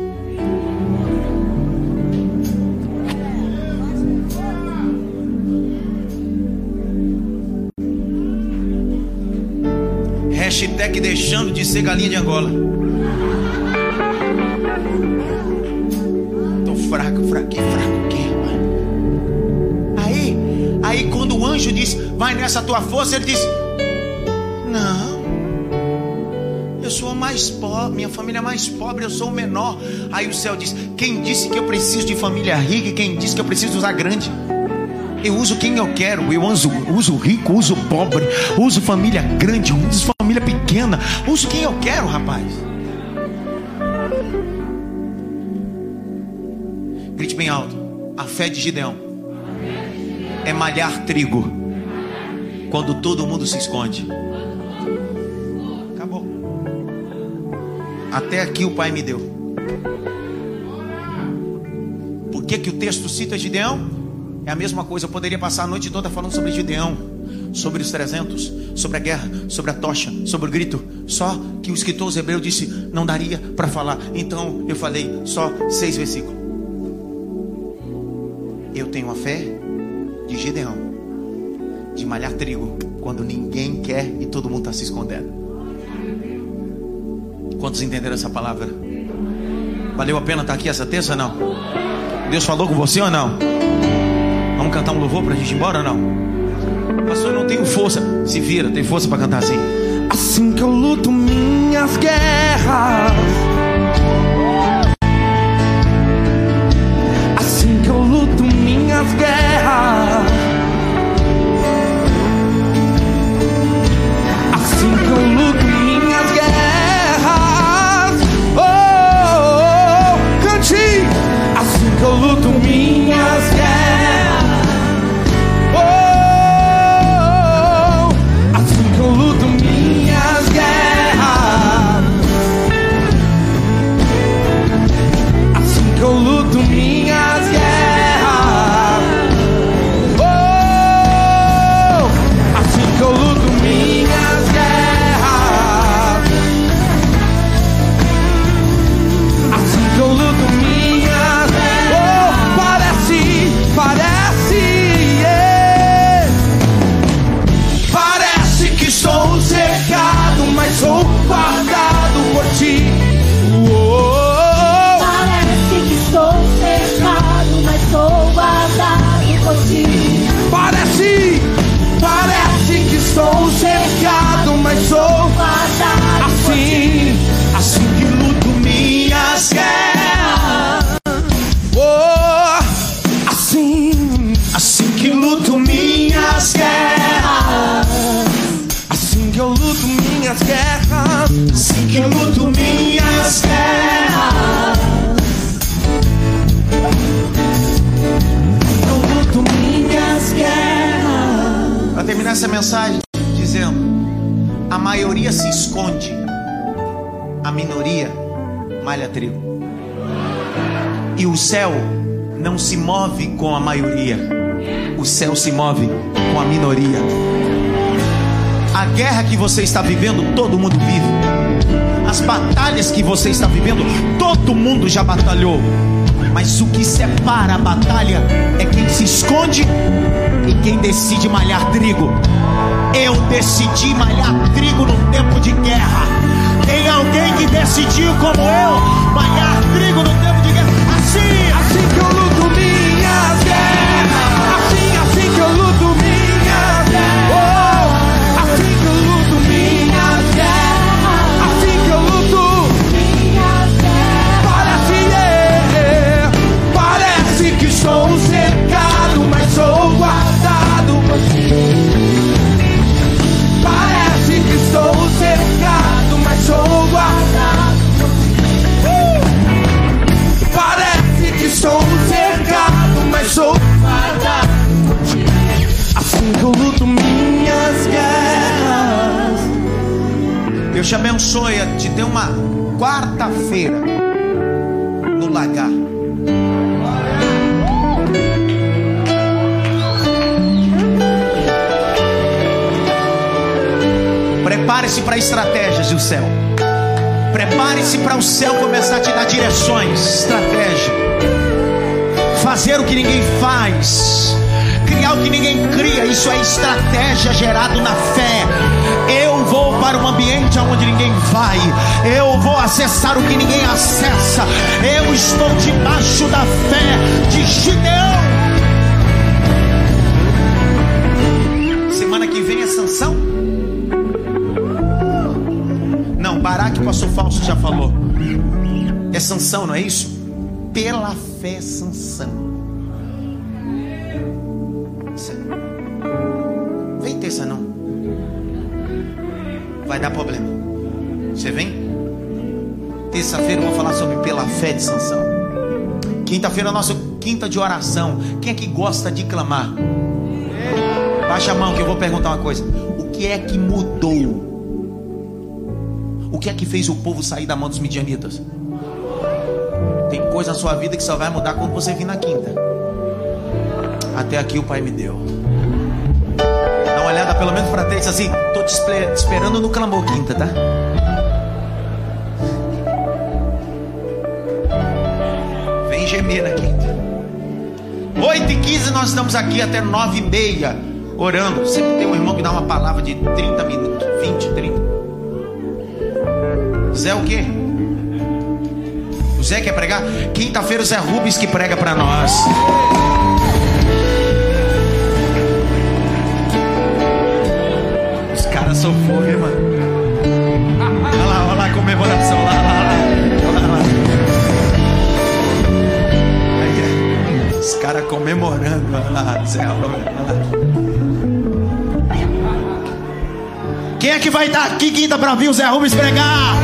Deixando de ser galinha de Angola. Tô fraco, fraquinho, fraco o quê? Aí, aí quando o anjo diz, vai nessa tua força, ele diz, não. Eu sou mais pobre, minha família é mais pobre, eu sou o menor. Aí o céu diz: Quem disse que eu preciso de família rica quem disse que eu preciso usar grande? Eu uso quem eu quero, eu uso, uso rico, uso pobre, uso família grande, uso família pequena, uso quem eu quero, rapaz. Grite bem alto: A fé de Gideão é malhar trigo quando todo mundo se esconde. Acabou. Até aqui o Pai me deu. Por que, que o texto cita Gideão? É a mesma coisa, eu poderia passar a noite toda falando sobre Gideão, sobre os 300, sobre a guerra, sobre a tocha, sobre o grito. Só que o escritor os hebreus disse, não daria para falar. Então eu falei só seis versículos. Eu tenho a fé de Gideão, de malhar trigo, quando ninguém quer e todo mundo está se escondendo. Quantos entenderam essa palavra? Valeu a pena estar aqui essa terça não? Deus falou com você ou não? Vamos cantar um louvor para a gente ir embora ou não? Pastor, eu não tenho força. Se vira, tem força para cantar assim. Assim que eu luto minhas guerras. Se move com a minoria. A guerra que você está vivendo, todo mundo vive. As batalhas que você está vivendo, todo mundo já batalhou. Mas o que separa a batalha é quem se esconde e quem decide malhar trigo. Eu decidi malhar trigo no tempo de guerra. Tem alguém que decidiu, como eu, malhar trigo no tempo Estratégias do céu. Prepare-se para o céu começar a te dar direções, estratégia. Fazer o que ninguém faz. Criar o que ninguém cria. Isso é estratégia gerado na fé. Eu vou para um ambiente onde ninguém vai. Eu vou acessar o que ninguém acessa. Eu estou debaixo da fé de Gideão. Semana que vem é sanção? Pastor Falso já falou. É sanção, não é isso? Pela fé, sanção. Vem terça não. Vai dar problema. Você vem? Terça-feira eu vou falar sobre pela fé de sanção. Quinta-feira é nossa quinta de oração. Quem é que gosta de clamar? Baixa a mão que eu vou perguntar uma coisa. O que é que mudou? O que é que fez o povo sair da mão dos midianitas? Tem coisa na sua vida que só vai mudar quando você vir na quinta. Até aqui o pai me deu. Dá uma olhada pelo menos para trás assim. Tô te esperando no clamor quinta, tá? Vem gemer na quinta. 8 e 15 nós estamos aqui até 9 e meia orando. Sempre tem um irmão que dá uma palavra de 30 minutos, 20, 30. Zé o quê? O Zé quer pregar? Quinta-feira o Zé Rubens que prega para nós. Os caras são fogo, hein, mano? Olha lá, olha lá a comemoração. Lá, lá, lá. Olha lá. Aí, é. Os caras comemorando. Olha lá, Zé, olha lá. Quem é que vai estar aqui quinta para vir o Zé Rubens pregar?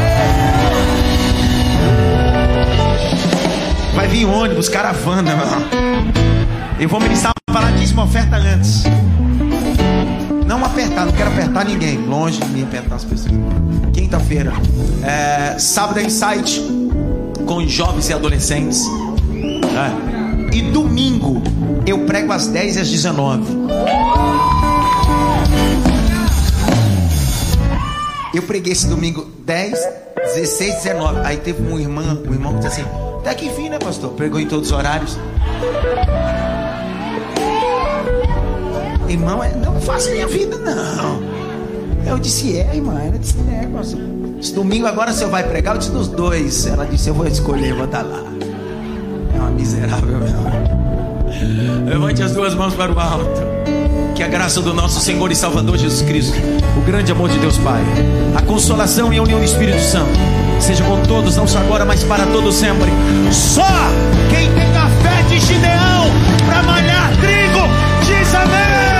Vai vir ônibus, caravana. Eu vou ministrar uma paradíssima oferta antes. Não apertar, não quero apertar ninguém. Longe de mim apertar as pessoas. Quinta-feira, é, sábado é insight com jovens e adolescentes. É. E domingo eu prego às 10 e às 19. Eu preguei esse domingo 10, 16, 19. Aí teve um irmão, um irmão que disse assim: Até que fim, né, pastor? Pregou em todos os horários. Irmão, é- não faça minha vida, não. Eu disse: É, irmã. Ela disse: É, pastor. Esse domingo agora você vai pregar? Eu disse: Dos dois. Ela disse: Eu vou escolher, vou estar lá. É uma miserável, meu. Levante as duas mãos para o alto. Que a graça do nosso Senhor e Salvador Jesus Cristo, o grande amor de Deus Pai, a consolação e a união do Espírito Santo, seja com todos, não só agora, mas para todo sempre. Só quem tem a fé de Gideão para malhar trigo, diz amém.